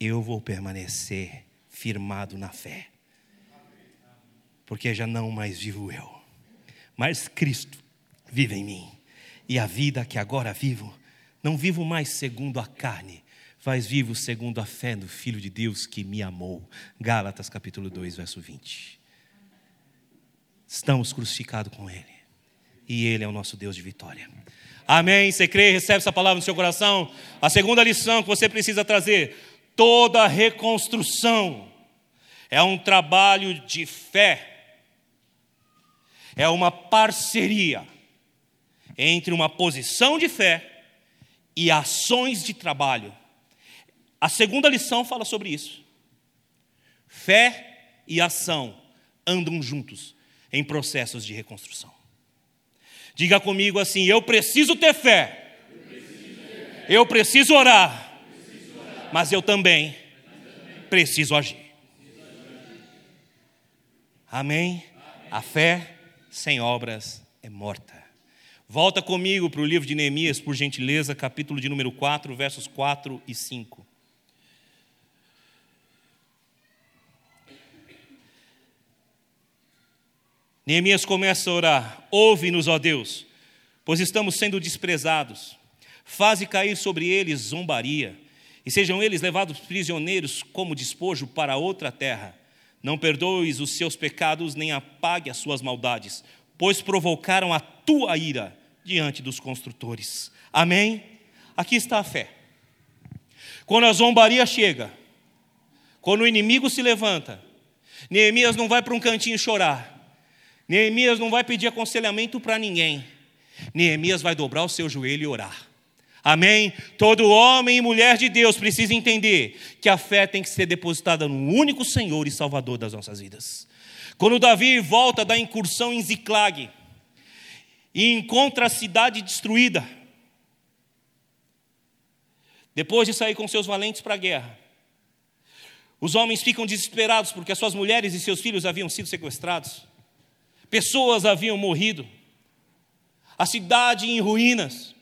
Eu vou permanecer firmado na fé, porque já não mais vivo eu, mas Cristo vive em mim. E a vida que agora vivo, não vivo mais segundo a carne, mas vivo segundo a fé no Filho de Deus que me amou. Gálatas capítulo 2, verso 20. Estamos crucificados com Ele. E Ele é o nosso Deus de vitória. Amém? Você crê recebe essa palavra no seu coração? A segunda lição que você precisa trazer: toda reconstrução é um trabalho de fé, é uma parceria entre uma posição de fé e ações de trabalho. A segunda lição fala sobre isso. Fé e ação andam juntos em processos de reconstrução. Diga comigo assim: eu preciso ter fé, eu preciso orar, mas eu também preciso agir. Amém? A fé sem obras é morta. Volta comigo para o livro de Neemias, por gentileza, capítulo de número 4, versos 4 e 5. Neemias começa a orar: Ouve-nos, ó Deus, pois estamos sendo desprezados. Faze cair sobre eles zombaria, e sejam eles levados prisioneiros como despojo para outra terra. Não perdoes os seus pecados, nem apague as suas maldades, pois provocaram a tua ira diante dos construtores. Amém? Aqui está a fé. Quando a zombaria chega, quando o inimigo se levanta, Neemias não vai para um cantinho chorar. Neemias não vai pedir aconselhamento para ninguém. Neemias vai dobrar o seu joelho e orar. Amém? Todo homem e mulher de Deus precisa entender que a fé tem que ser depositada no único Senhor e Salvador das nossas vidas. Quando Davi volta da incursão em Ziclag, e encontra a cidade destruída. Depois de sair com seus valentes para a guerra, os homens ficam desesperados porque as suas mulheres e seus filhos haviam sido sequestrados, pessoas haviam morrido, a cidade em ruínas.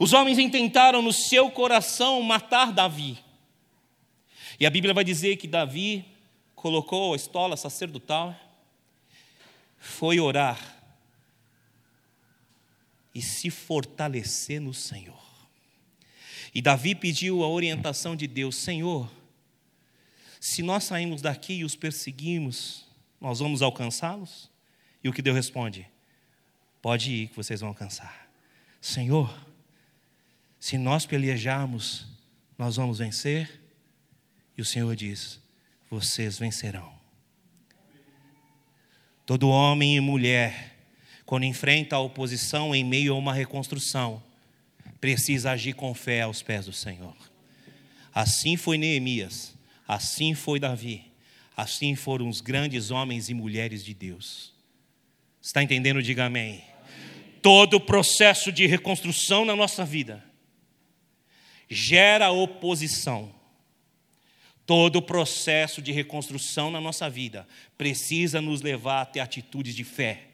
Os homens intentaram no seu coração matar Davi. E a Bíblia vai dizer que Davi colocou a estola sacerdotal, foi orar e se fortalecer no Senhor. E Davi pediu a orientação de Deus: Senhor, se nós saímos daqui e os perseguimos, nós vamos alcançá-los? E o que Deus responde? Pode ir, que vocês vão alcançar. Senhor, se nós pelejarmos, nós vamos vencer? E o Senhor diz: vocês vencerão. Todo homem e mulher, quando enfrenta a oposição em meio a uma reconstrução, precisa agir com fé aos pés do Senhor. Assim foi Neemias, assim foi Davi, assim foram os grandes homens e mulheres de Deus. Está entendendo? Diga amém. Todo o processo de reconstrução na nossa vida gera oposição. Todo o processo de reconstrução na nossa vida precisa nos levar a ter atitudes de fé.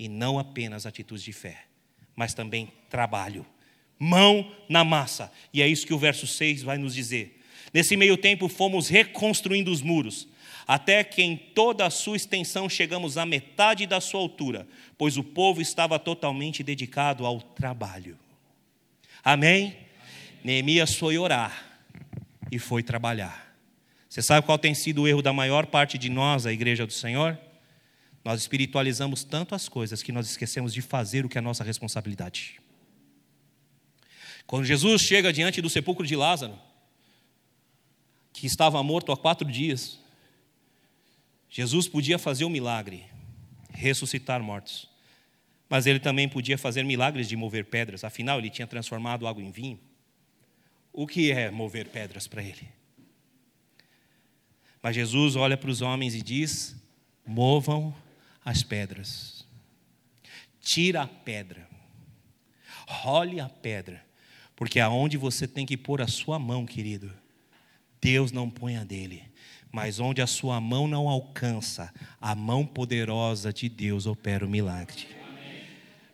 E não apenas atitudes de fé, mas também trabalho mão na massa. E é isso que o verso 6 vai nos dizer. Nesse meio tempo, fomos reconstruindo os muros, até que em toda a sua extensão chegamos à metade da sua altura, pois o povo estava totalmente dedicado ao trabalho. Amém? Amém. Neemias foi orar e foi trabalhar. Você sabe qual tem sido o erro da maior parte de nós, a igreja do Senhor? Nós espiritualizamos tanto as coisas que nós esquecemos de fazer o que é nossa responsabilidade. Quando Jesus chega diante do sepulcro de Lázaro, que estava morto há quatro dias, Jesus podia fazer um milagre, ressuscitar mortos, mas ele também podia fazer milagres de mover pedras, afinal, ele tinha transformado água em vinho. O que é mover pedras para ele? Mas Jesus olha para os homens e diz: movam as pedras, tira a pedra, role a pedra porque aonde você tem que pôr a sua mão, querido, Deus não põe a dele. Mas onde a sua mão não alcança, a mão poderosa de Deus opera o milagre.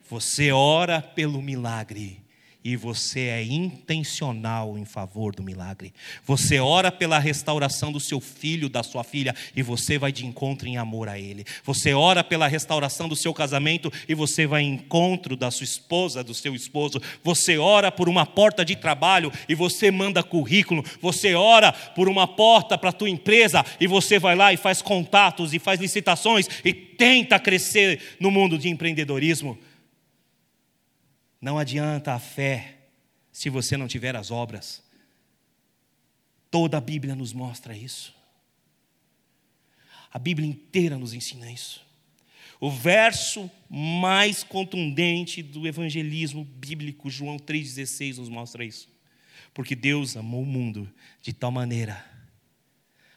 Você ora pelo milagre e você é intencional em favor do milagre. Você ora pela restauração do seu filho, da sua filha, e você vai de encontro em amor a ele. Você ora pela restauração do seu casamento e você vai em encontro da sua esposa, do seu esposo. Você ora por uma porta de trabalho e você manda currículo. Você ora por uma porta para a tua empresa e você vai lá e faz contatos e faz licitações e tenta crescer no mundo de empreendedorismo. Não adianta a fé se você não tiver as obras. Toda a Bíblia nos mostra isso. A Bíblia inteira nos ensina isso. O verso mais contundente do evangelismo bíblico, João 3,16, nos mostra isso. Porque Deus amou o mundo de tal maneira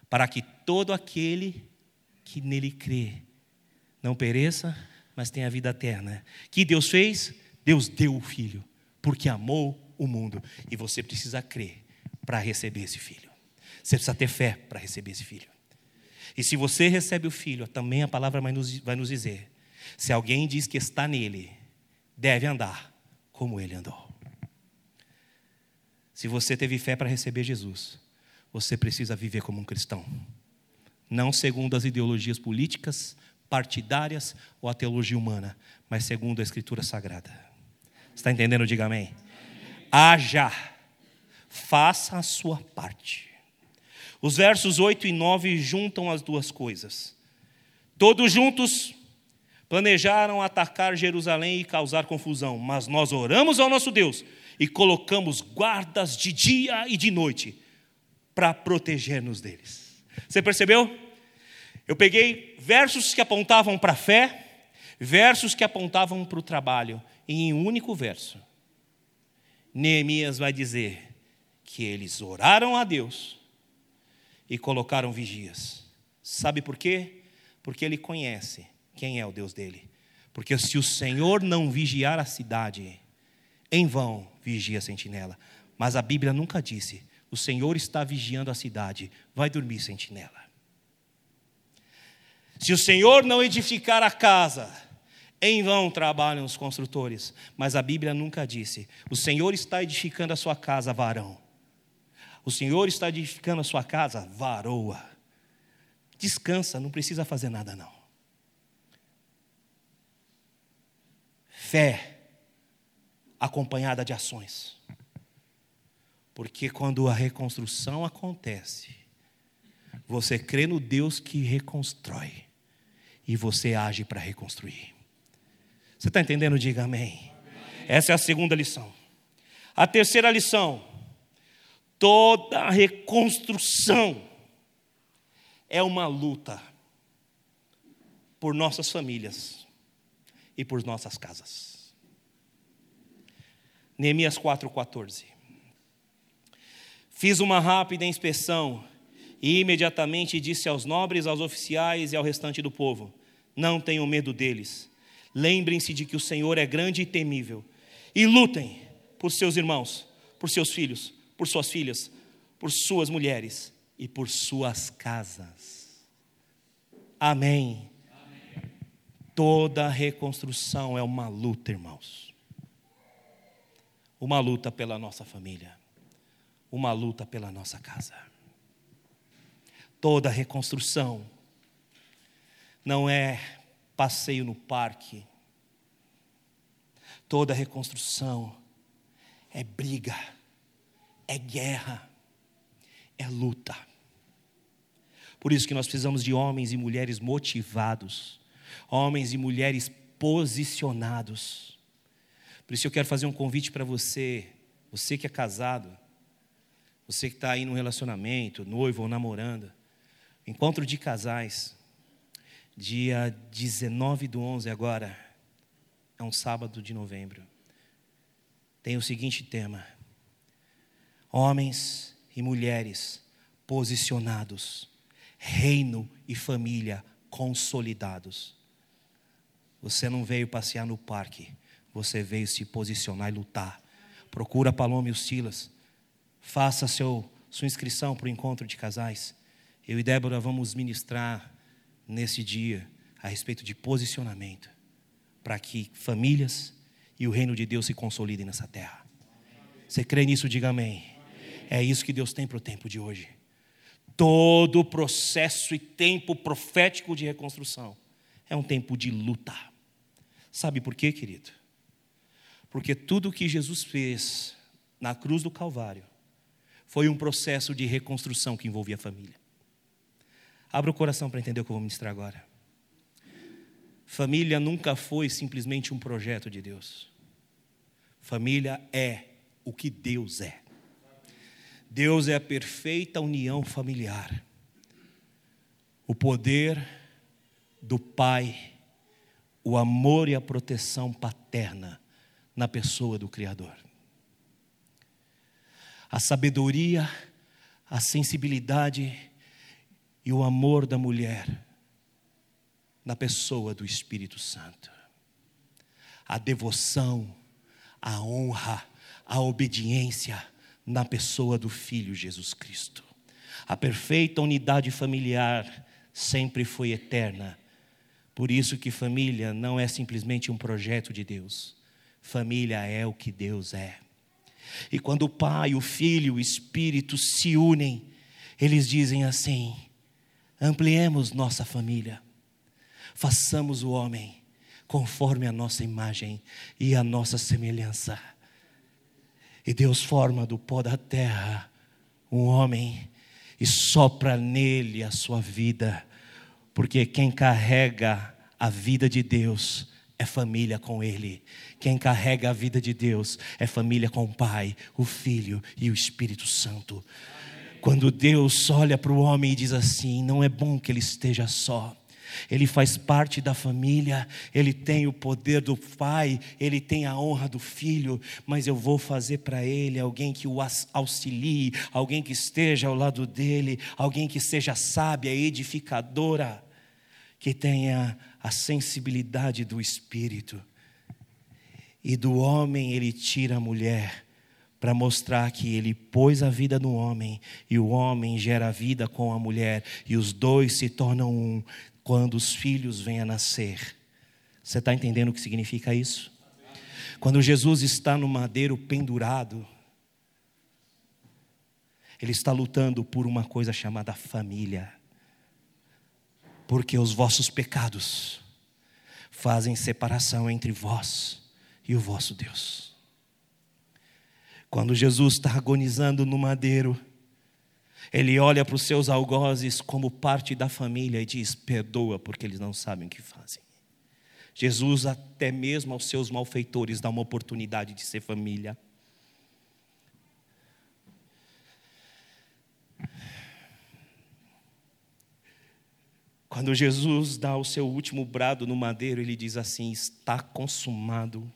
para que todo aquele que nele crê não pereça, mas tenha vida eterna. Que Deus fez? Deus deu o filho, porque amou o mundo. E você precisa crer para receber esse filho. Você precisa ter fé para receber esse filho. E se você recebe o filho, também a palavra vai nos, dizer: se alguém diz que está nele, deve andar como ele andou. Se você teve fé para receber Jesus, você precisa viver como um cristão, não segundo as ideologias políticas, partidárias ou a teologia humana, mas segundo a Escritura Sagrada. Está entendendo? Diga amém. Haja, faça a sua parte. Os versos 8 e 9 juntam as duas coisas. Todos juntos planejaram atacar Jerusalém e causar confusão, mas nós oramos ao nosso Deus e colocamos guardas de dia e de noite para proteger-nos deles. Você percebeu? Eu peguei versos que apontavam para a fé, versos que apontavam para o trabalho, em um único verso, Neemias vai dizer que eles oraram a Deus e colocaram vigias. Sabe por quê? Porque ele conhece quem é o Deus dele. Porque se o Senhor não vigiar a cidade, em vão vigia a sentinela. Mas a Bíblia nunca disse: o Senhor está vigiando a cidade, vai dormir sentinela. Se o Senhor não edificar a casa, em vão trabalham os construtores, mas a Bíblia nunca disse: o Senhor está edificando a sua casa, varão. O Senhor está edificando a sua casa, varoa. Descansa, não precisa fazer nada não. Fé acompanhada de ações. Porque quando a reconstrução acontece, você crê no Deus que reconstrói e você age para reconstruir. Você está entendendo? Diga amém. Essa é a segunda lição. A terceira lição: toda reconstrução é uma luta por nossas famílias e por nossas casas. Neemias 4,14. Fiz uma rápida inspeção e imediatamente disse aos nobres, aos oficiais e ao restante do povo: Não tenham medo deles. Lembrem-se de que o Senhor é grande e temível. E lutem por seus irmãos, por seus filhos, por suas filhas, por suas mulheres e por suas casas. Amém. Toda reconstrução é uma luta, irmãos. Uma luta pela nossa família, uma luta pela nossa casa. Toda reconstrução não é passeio no parque. Toda reconstrução é briga, é guerra, é luta. Por isso que nós precisamos de homens e mulheres motivados, homens e mulheres posicionados. Por isso eu quero fazer um convite para você, você que é casado, você que está aí num relacionamento, noivo ou namorando, encontro de casais dia 19 do 11 agora, é um sábado de novembro. Tem o seguinte tema: Homens e mulheres posicionados, reino e família consolidados. Você não veio passear no parque, você veio se posicionar e lutar. Procura Paloma e os Silas. Faça seu, sua inscrição para o encontro de casais. Eu e Débora vamos ministrar nesse dia a respeito de posicionamento, para que famílias e o reino de Deus se consolidem nessa terra. Você crê nisso? Diga amém. É isso que Deus tem para o tempo de hoje. Todo processo e tempo profético de reconstrução é um tempo de luta. Sabe por quê, querido? Porque tudo o que Jesus fez na cruz do Calvário foi um processo de reconstrução que envolvia a família. Abra o coração para entender o que eu vou ministrar agora. Família nunca foi simplesmente um projeto de Deus. Família é o que Deus é. Deus é a perfeita união familiar. O poder do Pai, o amor e a proteção paterna na pessoa do Criador. A sabedoria, a sensibilidade e o amor da mulher na pessoa do Espírito Santo. A devoção, a honra, a obediência na pessoa do Filho Jesus Cristo. A perfeita unidade familiar sempre foi eterna. Por isso que família não é simplesmente um projeto de Deus. Família é o que Deus é. E quando o Pai, o Filho o Espírito se unem, eles dizem assim: Ampliemos nossa família. Façamos o homem conforme a nossa imagem e a nossa semelhança. E Deus forma do pó da terra um homem e sopra nele a sua vida, porque quem carrega a vida de Deus é família com Ele. Quem carrega a vida de Deus é família com o Pai, o Filho e o Espírito Santo. Quando Deus olha para o homem e diz assim: não é bom que ele esteja só. Ele faz parte da família, ele tem o poder do pai, ele tem a honra do filho, mas eu vou fazer para ele alguém que o auxilie, alguém que esteja ao lado dele, alguém que seja sábia, edificadora, que tenha a sensibilidade do espírito. E do homem ele tira a mulher para mostrar que ele pôs a vida no homem e o homem gera vida com a mulher e os dois se tornam um quando os filhos vêm a nascer. Você está entendendo o que significa isso? Quando Jesus está no madeiro pendurado, ele está lutando por uma coisa chamada família. Porque os vossos pecados fazem separação entre vós e o vosso Deus. Quando Jesus está agonizando no madeiro, ele olha para os seus algozes como parte da família e diz: Perdoa, porque eles não sabem o que fazem. Jesus, até mesmo aos seus malfeitores, dá uma oportunidade de ser família. Quando Jesus dá o seu último brado no madeiro, ele diz assim: Está consumado.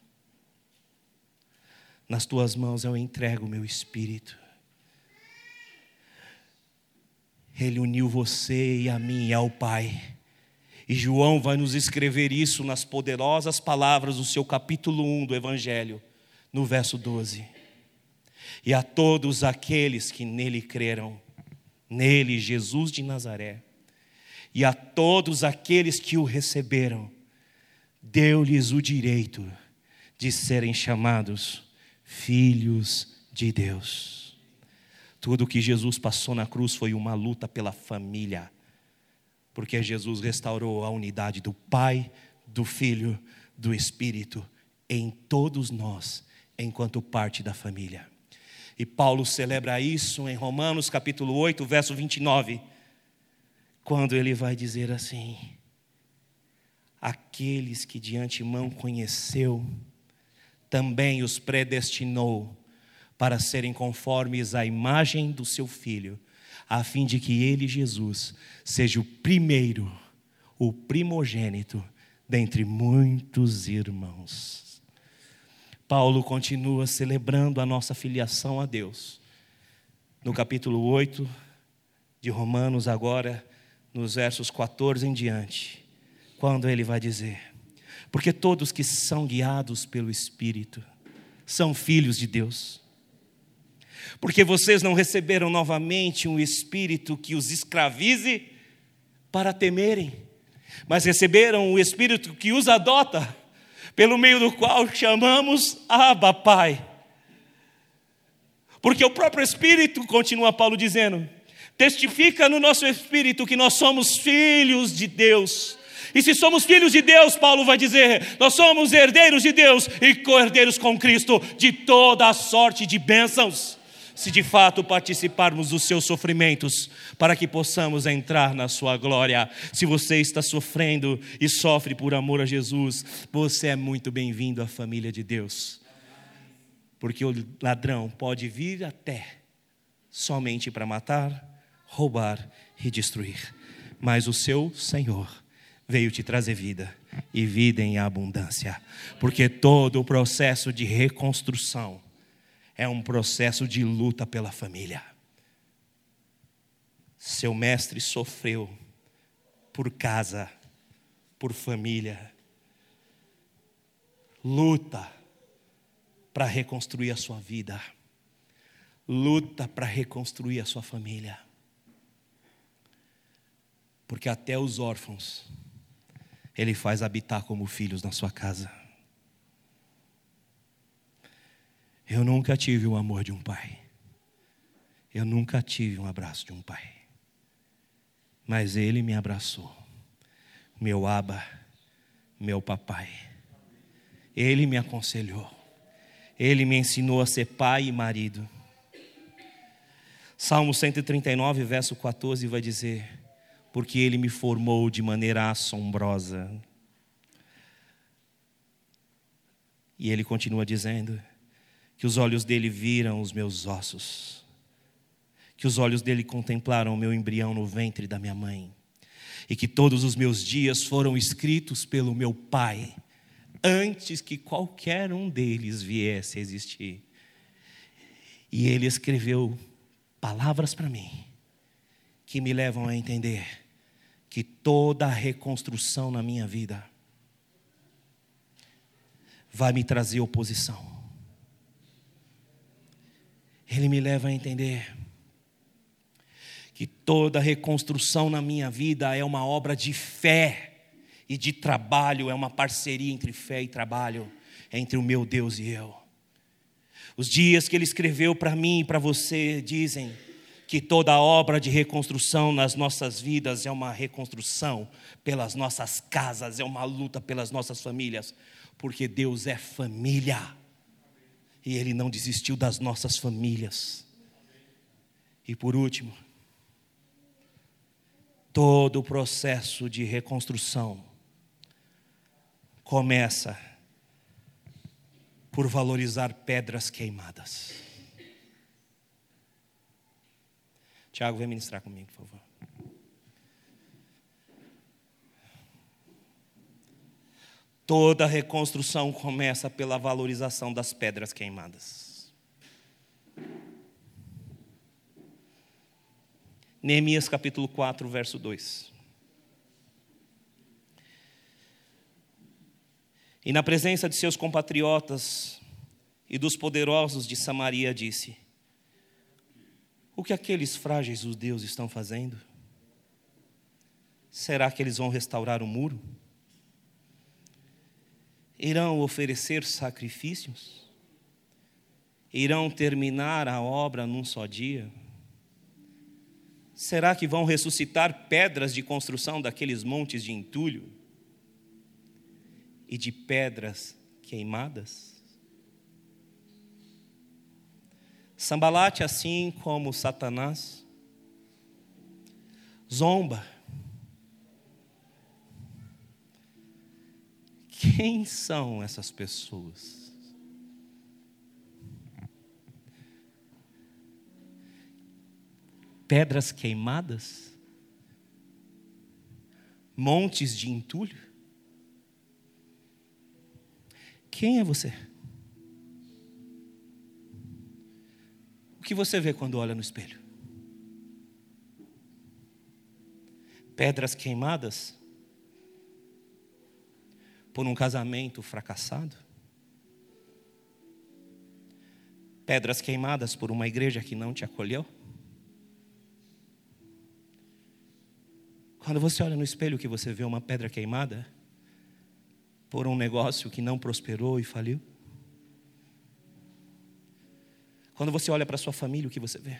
Nas tuas mãos eu entrego o meu espírito. Ele uniu você e a mim e ao Pai. E João vai nos escrever isso nas poderosas palavras do seu capítulo 1 do Evangelho, no verso 12. E a todos aqueles que nele creram, nele, Jesus de Nazaré, e a todos aqueles que o receberam, deu-lhes o direito de serem chamados filhos de Deus. Tudo que Jesus passou na cruz foi uma luta pela família, porque Jesus restaurou a unidade do Pai, do Filho, do Espírito em todos nós, enquanto parte da família. E Paulo celebra isso em Romanos capítulo 8, verso 29 quando ele vai dizer assim: Aqueles que de antemão conheceu, também os predestinou para serem conformes à imagem do seu filho, a fim de que ele, Jesus, seja o primeiro, o primogênito dentre muitos irmãos. Paulo continua celebrando a nossa filiação a Deus. No capítulo 8 de Romanos, agora, nos versos 14 em diante, quando ele vai dizer: Porque todos que são guiados pelo Espírito são filhos de Deus. Porque vocês não receberam novamente um espírito que os escravize para temerem, mas receberam o espírito que os adota, pelo meio do qual chamamos Abba Pai. Porque o próprio Espírito, continua Paulo dizendo, testifica no nosso espírito que nós somos filhos de Deus. E se somos filhos de Deus, Paulo vai dizer, nós somos herdeiros de Deus e co-herdeiros com Cristo de toda a sorte de bênçãos. Se de fato participarmos dos seus sofrimentos, para que possamos entrar na sua glória. Se você está sofrendo e sofre por amor a Jesus, você é muito bem-vindo à família de Deus. Porque o ladrão pode vir até somente para matar, roubar e destruir. Mas o seu Senhor veio te trazer vida e vida em abundância, porque todo o processo de reconstrução é um processo de luta pela família. Seu mestre sofreu por casa, por família. Luta para reconstruir a sua vida. Luta para reconstruir a sua família porque até os órfãos Ele faz habitar como filhos na sua casa. Eu nunca tive o amor de um pai. Eu nunca tive um abraço de um pai. Mas ele me abraçou. Meu aba, meu papai. Ele me aconselhou. Ele me ensinou a ser pai e marido. Salmo 139, verso 14 vai dizer: porque Ele me formou de maneira assombrosa. E ele continua dizendo que os olhos dele viram os meus ossos, que os olhos dele contemplaram o meu embrião no ventre da minha mãe, e que todos os meus dias foram escritos pelo meu Pai, antes que qualquer um deles viesse a existir. E ele escreveu palavras para mim que me levam a entender que toda a reconstrução na minha vida vai me trazer oposição. Ele me leva a entender que toda reconstrução na minha vida é uma obra de fé e de trabalho, é uma parceria entre fé e trabalho, entre o meu Deus e eu. Os dias que ele escreveu para mim e para você dizem que toda obra de reconstrução nas nossas vidas é uma reconstrução pelas nossas casas, é uma luta pelas nossas famílias, porque Deus é família. E Ele não desistiu das nossas famílias. E por último, todo o processo de reconstrução começa por valorizar pedras queimadas. Tiago, vem ministrar comigo, por favor. Toda reconstrução começa pela valorização das pedras queimadas. Neemias capítulo 4, verso 2. E na presença de seus compatriotas e dos poderosos de Samaria, disse: O que aqueles frágeis judeus estão fazendo? Será que eles vão restaurar o muro? Irão oferecer sacrifícios? Irão terminar a obra num só dia? Será que vão ressuscitar pedras de construção daqueles montes de entulho e de pedras queimadas? Sambalate, assim como Satanás, zomba Quem são essas pessoas? Pedras queimadas? Montes de entulho? Quem é você? O que você vê quando olha no espelho? Pedras queimadas? por um casamento fracassado? Pedras queimadas por uma igreja que não te acolheu? Quando você olha no espelho que você vê uma pedra queimada por um negócio que não prosperou e faliu? Quando você olha para sua família, o que você vê?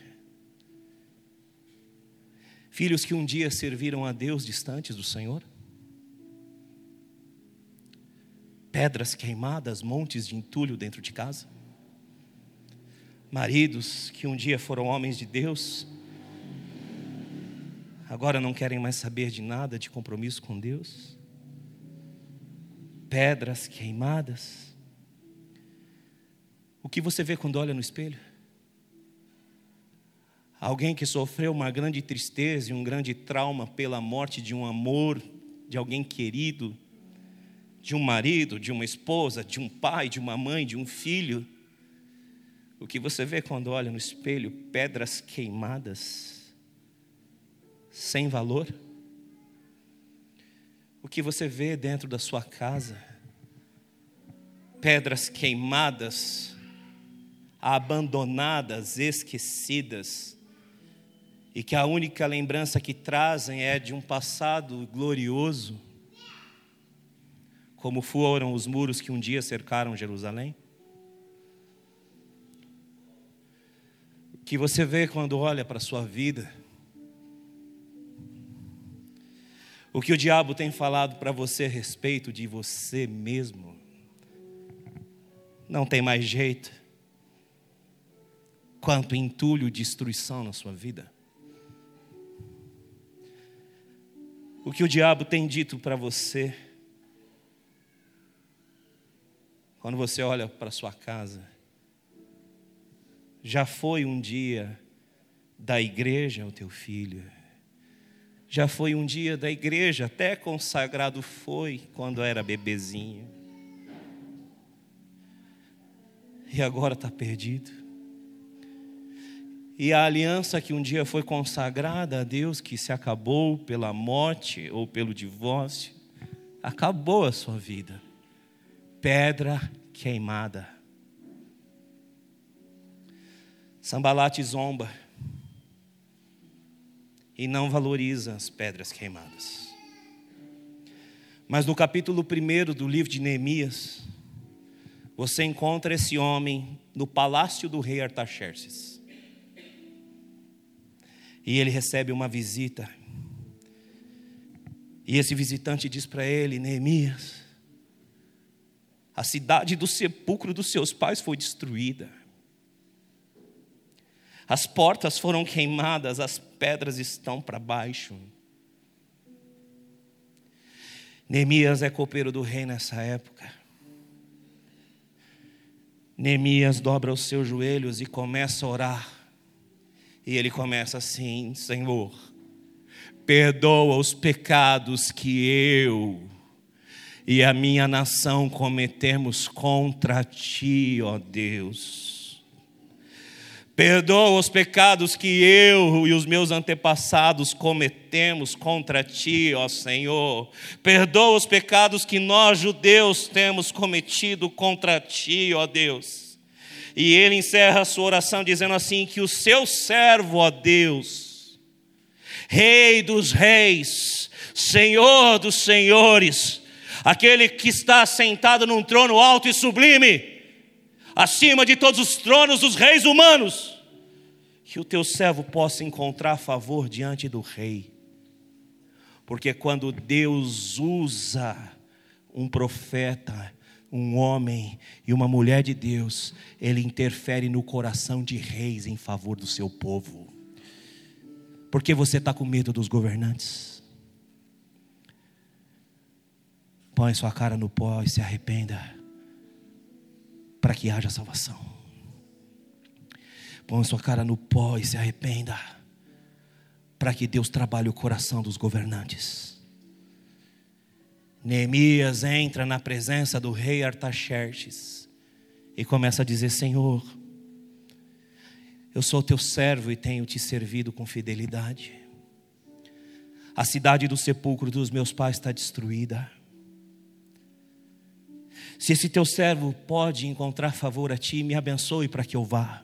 Filhos que um dia serviram a Deus distantes do Senhor? pedras queimadas, montes de entulho dentro de casa. Maridos que um dia foram homens de Deus, agora não querem mais saber de nada de compromisso com Deus. Pedras queimadas. O que você vê quando olha no espelho? Alguém que sofreu uma grande tristeza e um grande trauma pela morte de um amor, de alguém querido, de um marido, de uma esposa, de um pai, de uma mãe, de um filho. O que você vê quando olha no espelho? Pedras queimadas, sem valor. O que você vê dentro da sua casa? Pedras queimadas, abandonadas, esquecidas, e que a única lembrança que trazem é de um passado glorioso como foram os muros que um dia cercaram Jerusalém? O que você vê quando olha para a sua vida? O que o diabo tem falado para você a respeito de você mesmo? Não tem mais jeito. Quanto entulho e destruição na sua vida. O que o diabo tem dito para você? Quando você olha para sua casa, já foi um dia da igreja o teu filho. Já foi um dia da igreja, até consagrado foi quando era bebezinho. E agora está perdido. E a aliança que um dia foi consagrada a Deus, que se acabou pela morte ou pelo divórcio, acabou a sua vida pedra queimada. Sambalate zomba e não valoriza as pedras queimadas. Mas no capítulo 1 do livro de Neemias, você encontra esse homem no palácio do rei Artaxerxes. E ele recebe uma visita. E esse visitante diz para ele: Neemias, A cidade do sepulcro dos seus pais foi destruída. As portas foram queimadas, as pedras estão para baixo. Neemias é copeiro do rei nessa época. Neemias dobra os seus joelhos e começa a orar. E ele começa assim: Senhor, perdoa os pecados que eu e a minha nação cometemos contra ti, ó Deus. Perdoa os pecados que eu e os meus antepassados cometemos contra ti, ó Senhor. Perdoa os pecados que nós judeus temos cometido contra ti, ó Deus. E ele encerra a sua oração dizendo assim: que o seu servo, ó Deus, Rei dos reis, Senhor dos senhores, aquele que está sentado num trono alto e sublime, acima de todos os tronos dos reis humanos, que o teu servo possa encontrar favor diante do rei. Porque quando Deus usa um profeta, um homem e uma mulher de Deus, ele interfere no coração de reis em favor do seu povo. Porque você está com medo dos governantes? Põe sua cara no pó e se arrependa para que haja salvação. Põe sua cara no pó e se arrependa, para que Deus trabalhe o coração dos governantes. Neemias entra na presença do rei Artaxerxes e começa a dizer: Senhor, eu sou teu servo e tenho te servido com fidelidade. A cidade do sepulcro dos meus pais está destruída se esse teu servo pode encontrar favor a ti, me abençoe para que eu vá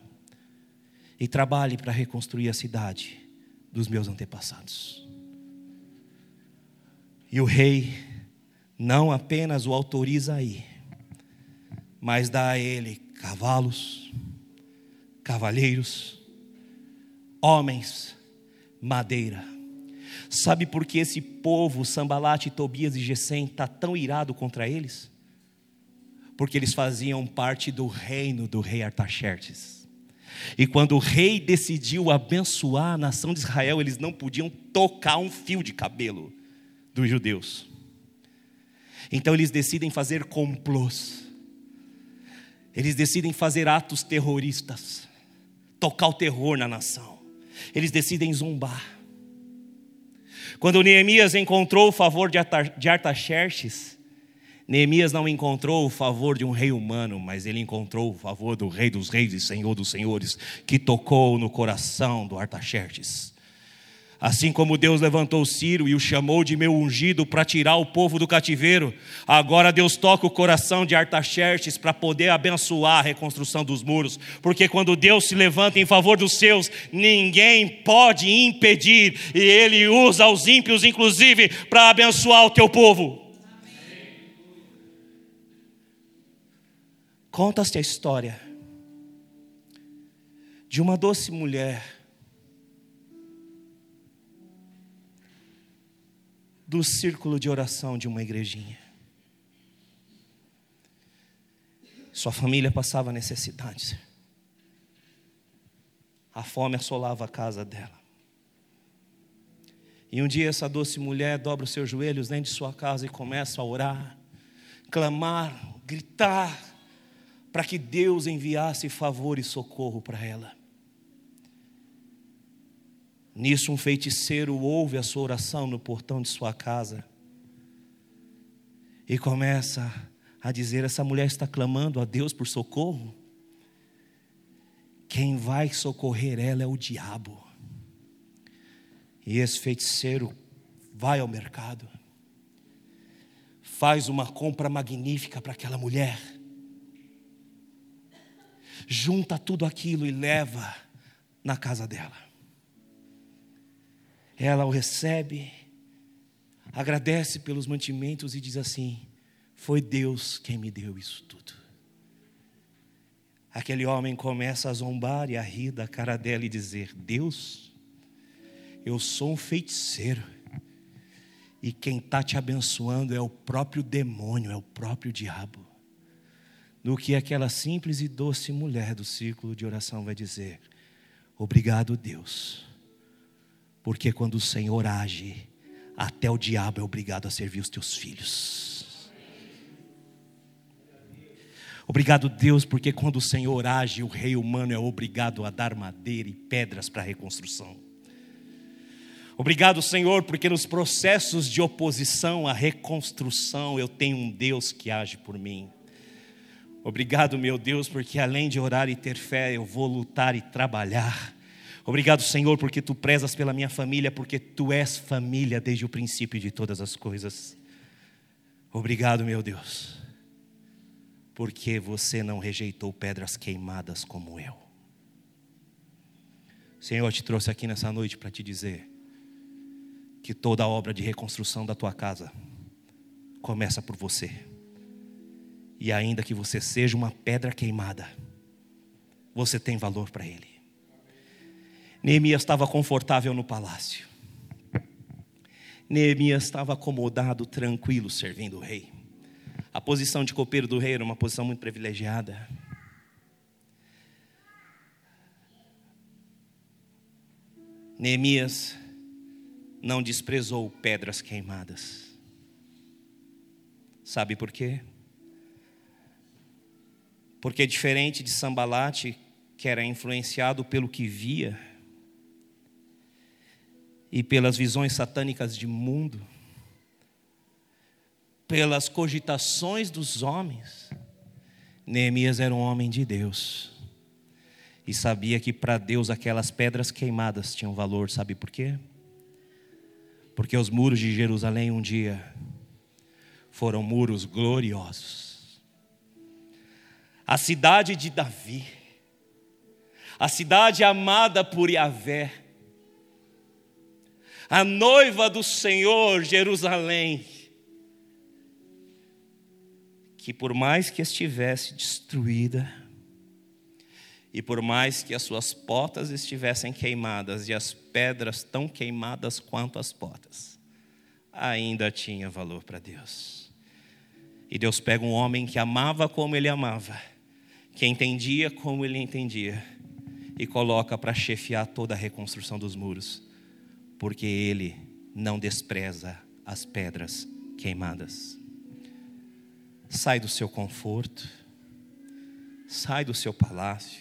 e trabalhe para reconstruir a cidade dos meus antepassados. E o rei não apenas o autoriza a ir, mas dá a ele cavalos, cavalheiros, homens, madeira. Sabe por que esse povo, Sambalate, Tobias e Gesem, está tão irado contra eles? porque eles faziam parte do reino do rei Artaxerxes. E quando o rei decidiu abençoar a nação de Israel, eles não podiam tocar um fio de cabelo dos judeus. Então eles decidem fazer complôs. Eles decidem fazer atos terroristas, tocar o terror na nação. Eles decidem zombar. Quando Neemias encontrou o favor de Artaxerxes, Neemias não encontrou o favor de um rei humano, mas ele encontrou o favor do rei dos reis e senhor dos senhores, que tocou no coração do Artaxerxes. Assim como Deus levantou Ciro e o chamou de meu ungido para tirar o povo do cativeiro, agora Deus toca o coração de Artaxerxes para poder abençoar a reconstrução dos muros, porque quando Deus se levanta em favor dos seus, ninguém pode impedir, e Ele usa os ímpios, inclusive, para abençoar o teu povo. Conta-se a história de uma doce mulher do círculo de oração de uma igrejinha. Sua família passava necessidades. A fome assolava a casa dela. E um dia essa doce mulher dobra os seus joelhos dentro de sua casa e começa a orar, clamar, gritar para que Deus enviasse favor e socorro para ela. Nisso, um feiticeiro ouve a sua oração no portão de sua casa e começa a dizer: Essa mulher está clamando a Deus por socorro. Quem vai socorrer ela é o diabo. E esse feiticeiro vai ao mercado, faz uma compra magnífica para aquela mulher junta tudo aquilo e leva na casa dela. Ela o recebe, agradece pelos mantimentos e diz assim: Foi Deus quem me deu isso tudo. Aquele homem começa a zombar e a rir da cara dela e dizer: Deus, eu sou um feiticeiro. E quem está te abençoando é o próprio demônio, é o próprio diabo. do que aquela simples e doce mulher do círculo de oração vai dizer: Obrigado, Deus, porque quando o Senhor age, até o diabo é obrigado a servir os teus filhos. Obrigado, Deus, porque quando o Senhor age, o rei humano é obrigado a dar madeira e pedras para a reconstrução. Obrigado, Senhor, porque nos processos de oposição à reconstrução eu tenho um Deus que age por mim. Obrigado, meu Deus, porque além de orar e ter fé, eu vou lutar e trabalhar. Obrigado, Senhor, porque tu prezas pela minha família, porque tu és família desde o princípio de todas as coisas. Obrigado, meu Deus, porque você não rejeitou pedras queimadas como eu. Senhor, eu te trouxe aqui nessa noite para te dizer que toda a obra de reconstrução da tua casa começa por você. E ainda que você seja uma pedra queimada, você tem valor para Ele. Neemias estava confortável no palácio. Neemias estava acomodado, tranquilo, servindo o rei. A posição de copeiro do rei era uma posição muito privilegiada. Neemias não desprezou pedras queimadas. Sabe por quê? Porque diferente de Sambalate, que era influenciado pelo que via e pelas visões satânicas de mundo, pelas cogitações dos homens, Neemias era um homem de Deus e sabia que para Deus aquelas pedras queimadas tinham valor, sabe por quê? Porque os muros de Jerusalém um dia foram muros gloriosos a cidade de Davi, a cidade amada por Yahvé, a noiva do Senhor, Jerusalém, que por mais que estivesse destruída, e por mais que as suas portas estivessem queimadas e as pedras tão queimadas quanto as portas, ainda tinha valor para Deus. E Deus pega um homem que amava como ele amava, que entendia como ele entendia, e coloca para chefiar toda a reconstrução dos muros, porque ele não despreza as pedras queimadas. Sai do seu conforto, sai do seu palácio.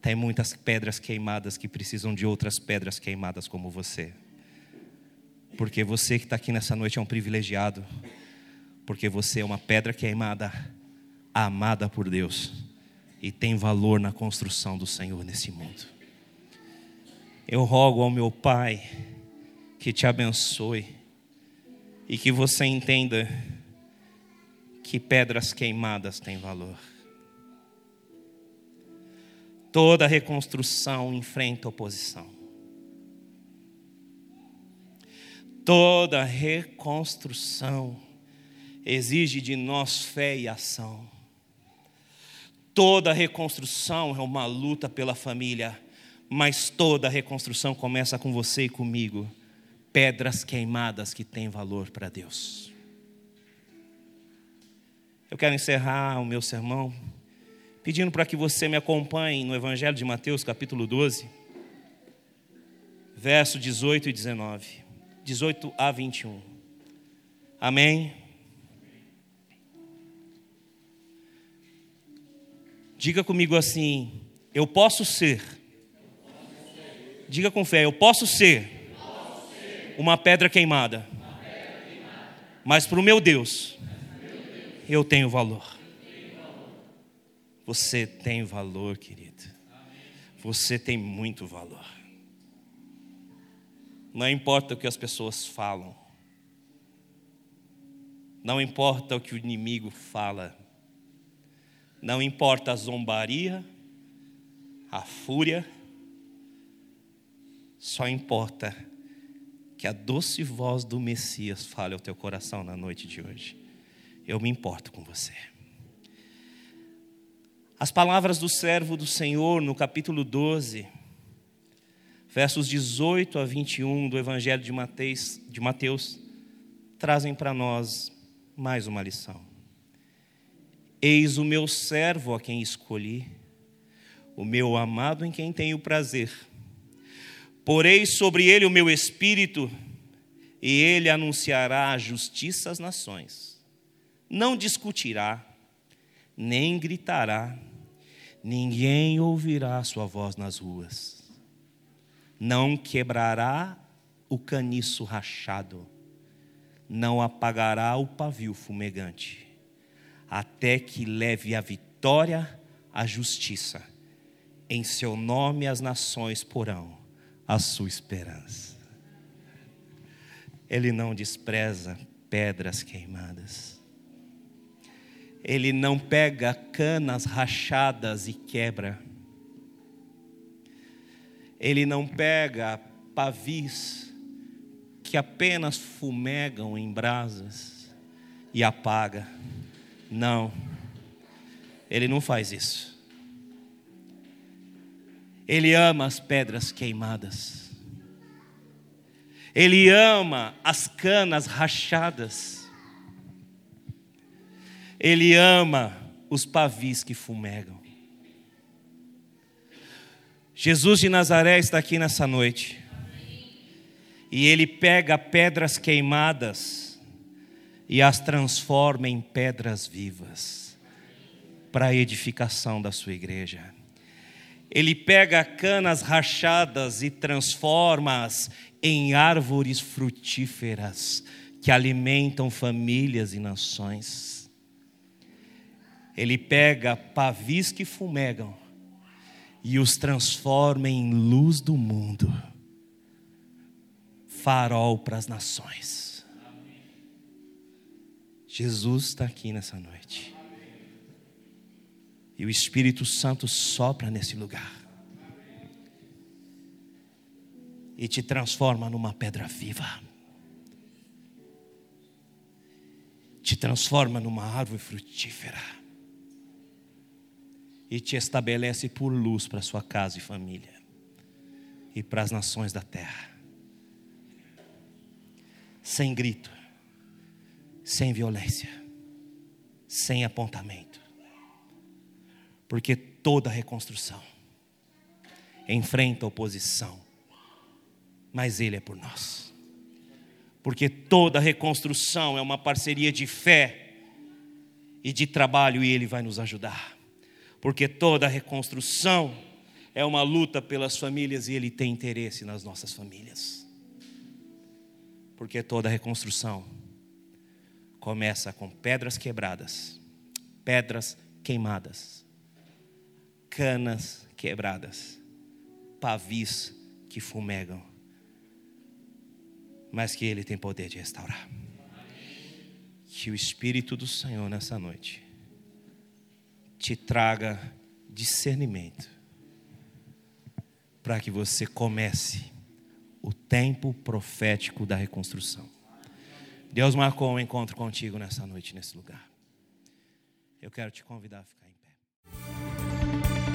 Tem muitas pedras queimadas que precisam de outras pedras queimadas como você. Porque você que está aqui nessa noite é um privilegiado. Porque você é uma pedra queimada amada por Deus e tem valor na construção do Senhor nesse mundo. Eu rogo ao meu Pai que te abençoe e que você entenda que pedras queimadas têm valor. Toda reconstrução enfrenta oposição. Toda reconstrução exige de nós fé e ação. Toda reconstrução é uma luta pela família, mas toda reconstrução começa com você e comigo. Pedras queimadas que têm valor para Deus. Eu quero encerrar o meu sermão pedindo para que você me acompanhe no Evangelho de Mateus, capítulo 12, verso 18 e 19. 18 a 21. Amém? Diga comigo assim: eu posso ser. Diga com fé: eu posso ser uma pedra queimada. Mas para o meu Deus, eu tenho valor. Você tem valor, querido. Você tem muito valor. Não importa o que as pessoas falam. Não importa o que o inimigo fala. Não importa a zombaria, a fúria, só importa que a doce voz do Messias fale ao teu coração na noite de hoje. Eu me importo com você. As palavras do servo do Senhor no capítulo 12, versos 18 a 21 do Evangelho de Mateus, de Mateus trazem para nós mais uma lição. Eis o meu servo a quem escolhi, o meu amado em quem tenho prazer. Porei sobre ele o meu espírito, e ele anunciará a justiça às nações. Não discutirá, nem gritará, ninguém ouvirá sua voz nas ruas. Não quebrará o caniço rachado, não apagará o pavio fumegante, até que leve a vitória à justiça. Em seu nome as nações porão a sua esperança. Ele não despreza pedras queimadas. Ele não pega canas rachadas e quebra. Ele não pega pavis que apenas fumegam em brasas e apaga. Não. Ele não faz isso. Ele ama as pedras queimadas. Ele ama as canas rachadas. Ele ama os pavis que fumegam. Jesus de Nazaré está aqui nessa noite. E ele pega pedras queimadas e as transforma em pedras vivas para a edificação da sua igreja. Ele pega canas rachadas e transforma-as em árvores frutíferas que alimentam famílias e nações. Ele pega pavis que fumegam e os transforma em luz do mundo, farol para as nações. Jesus está aqui nessa noite. E o Espírito Santo sopra nesse lugar. E te transforma numa pedra viva. Te transforma numa árvore frutífera. E te estabelece por luz para sua casa e família. E para as nações da terra. Sem grito. Sem violência. Sem apontamento porque toda reconstrução enfrenta oposição, mas Ele é por nós. Porque toda reconstrução é uma parceria de fé e de trabalho e Ele vai nos ajudar. Porque toda reconstrução é uma luta pelas famílias e Ele tem interesse nas nossas famílias. Porque toda reconstrução começa com pedras quebradas, pedras queimadas canas quebradas, pavis que fumegam, mas que Ele tem poder de restaurar. Que o Espírito do Senhor nessa noite te traga discernimento, para que você comece o tempo profético da reconstrução. Deus marcou um encontro contigo nessa noite, nesse lugar. Eu quero te convidar a ficar.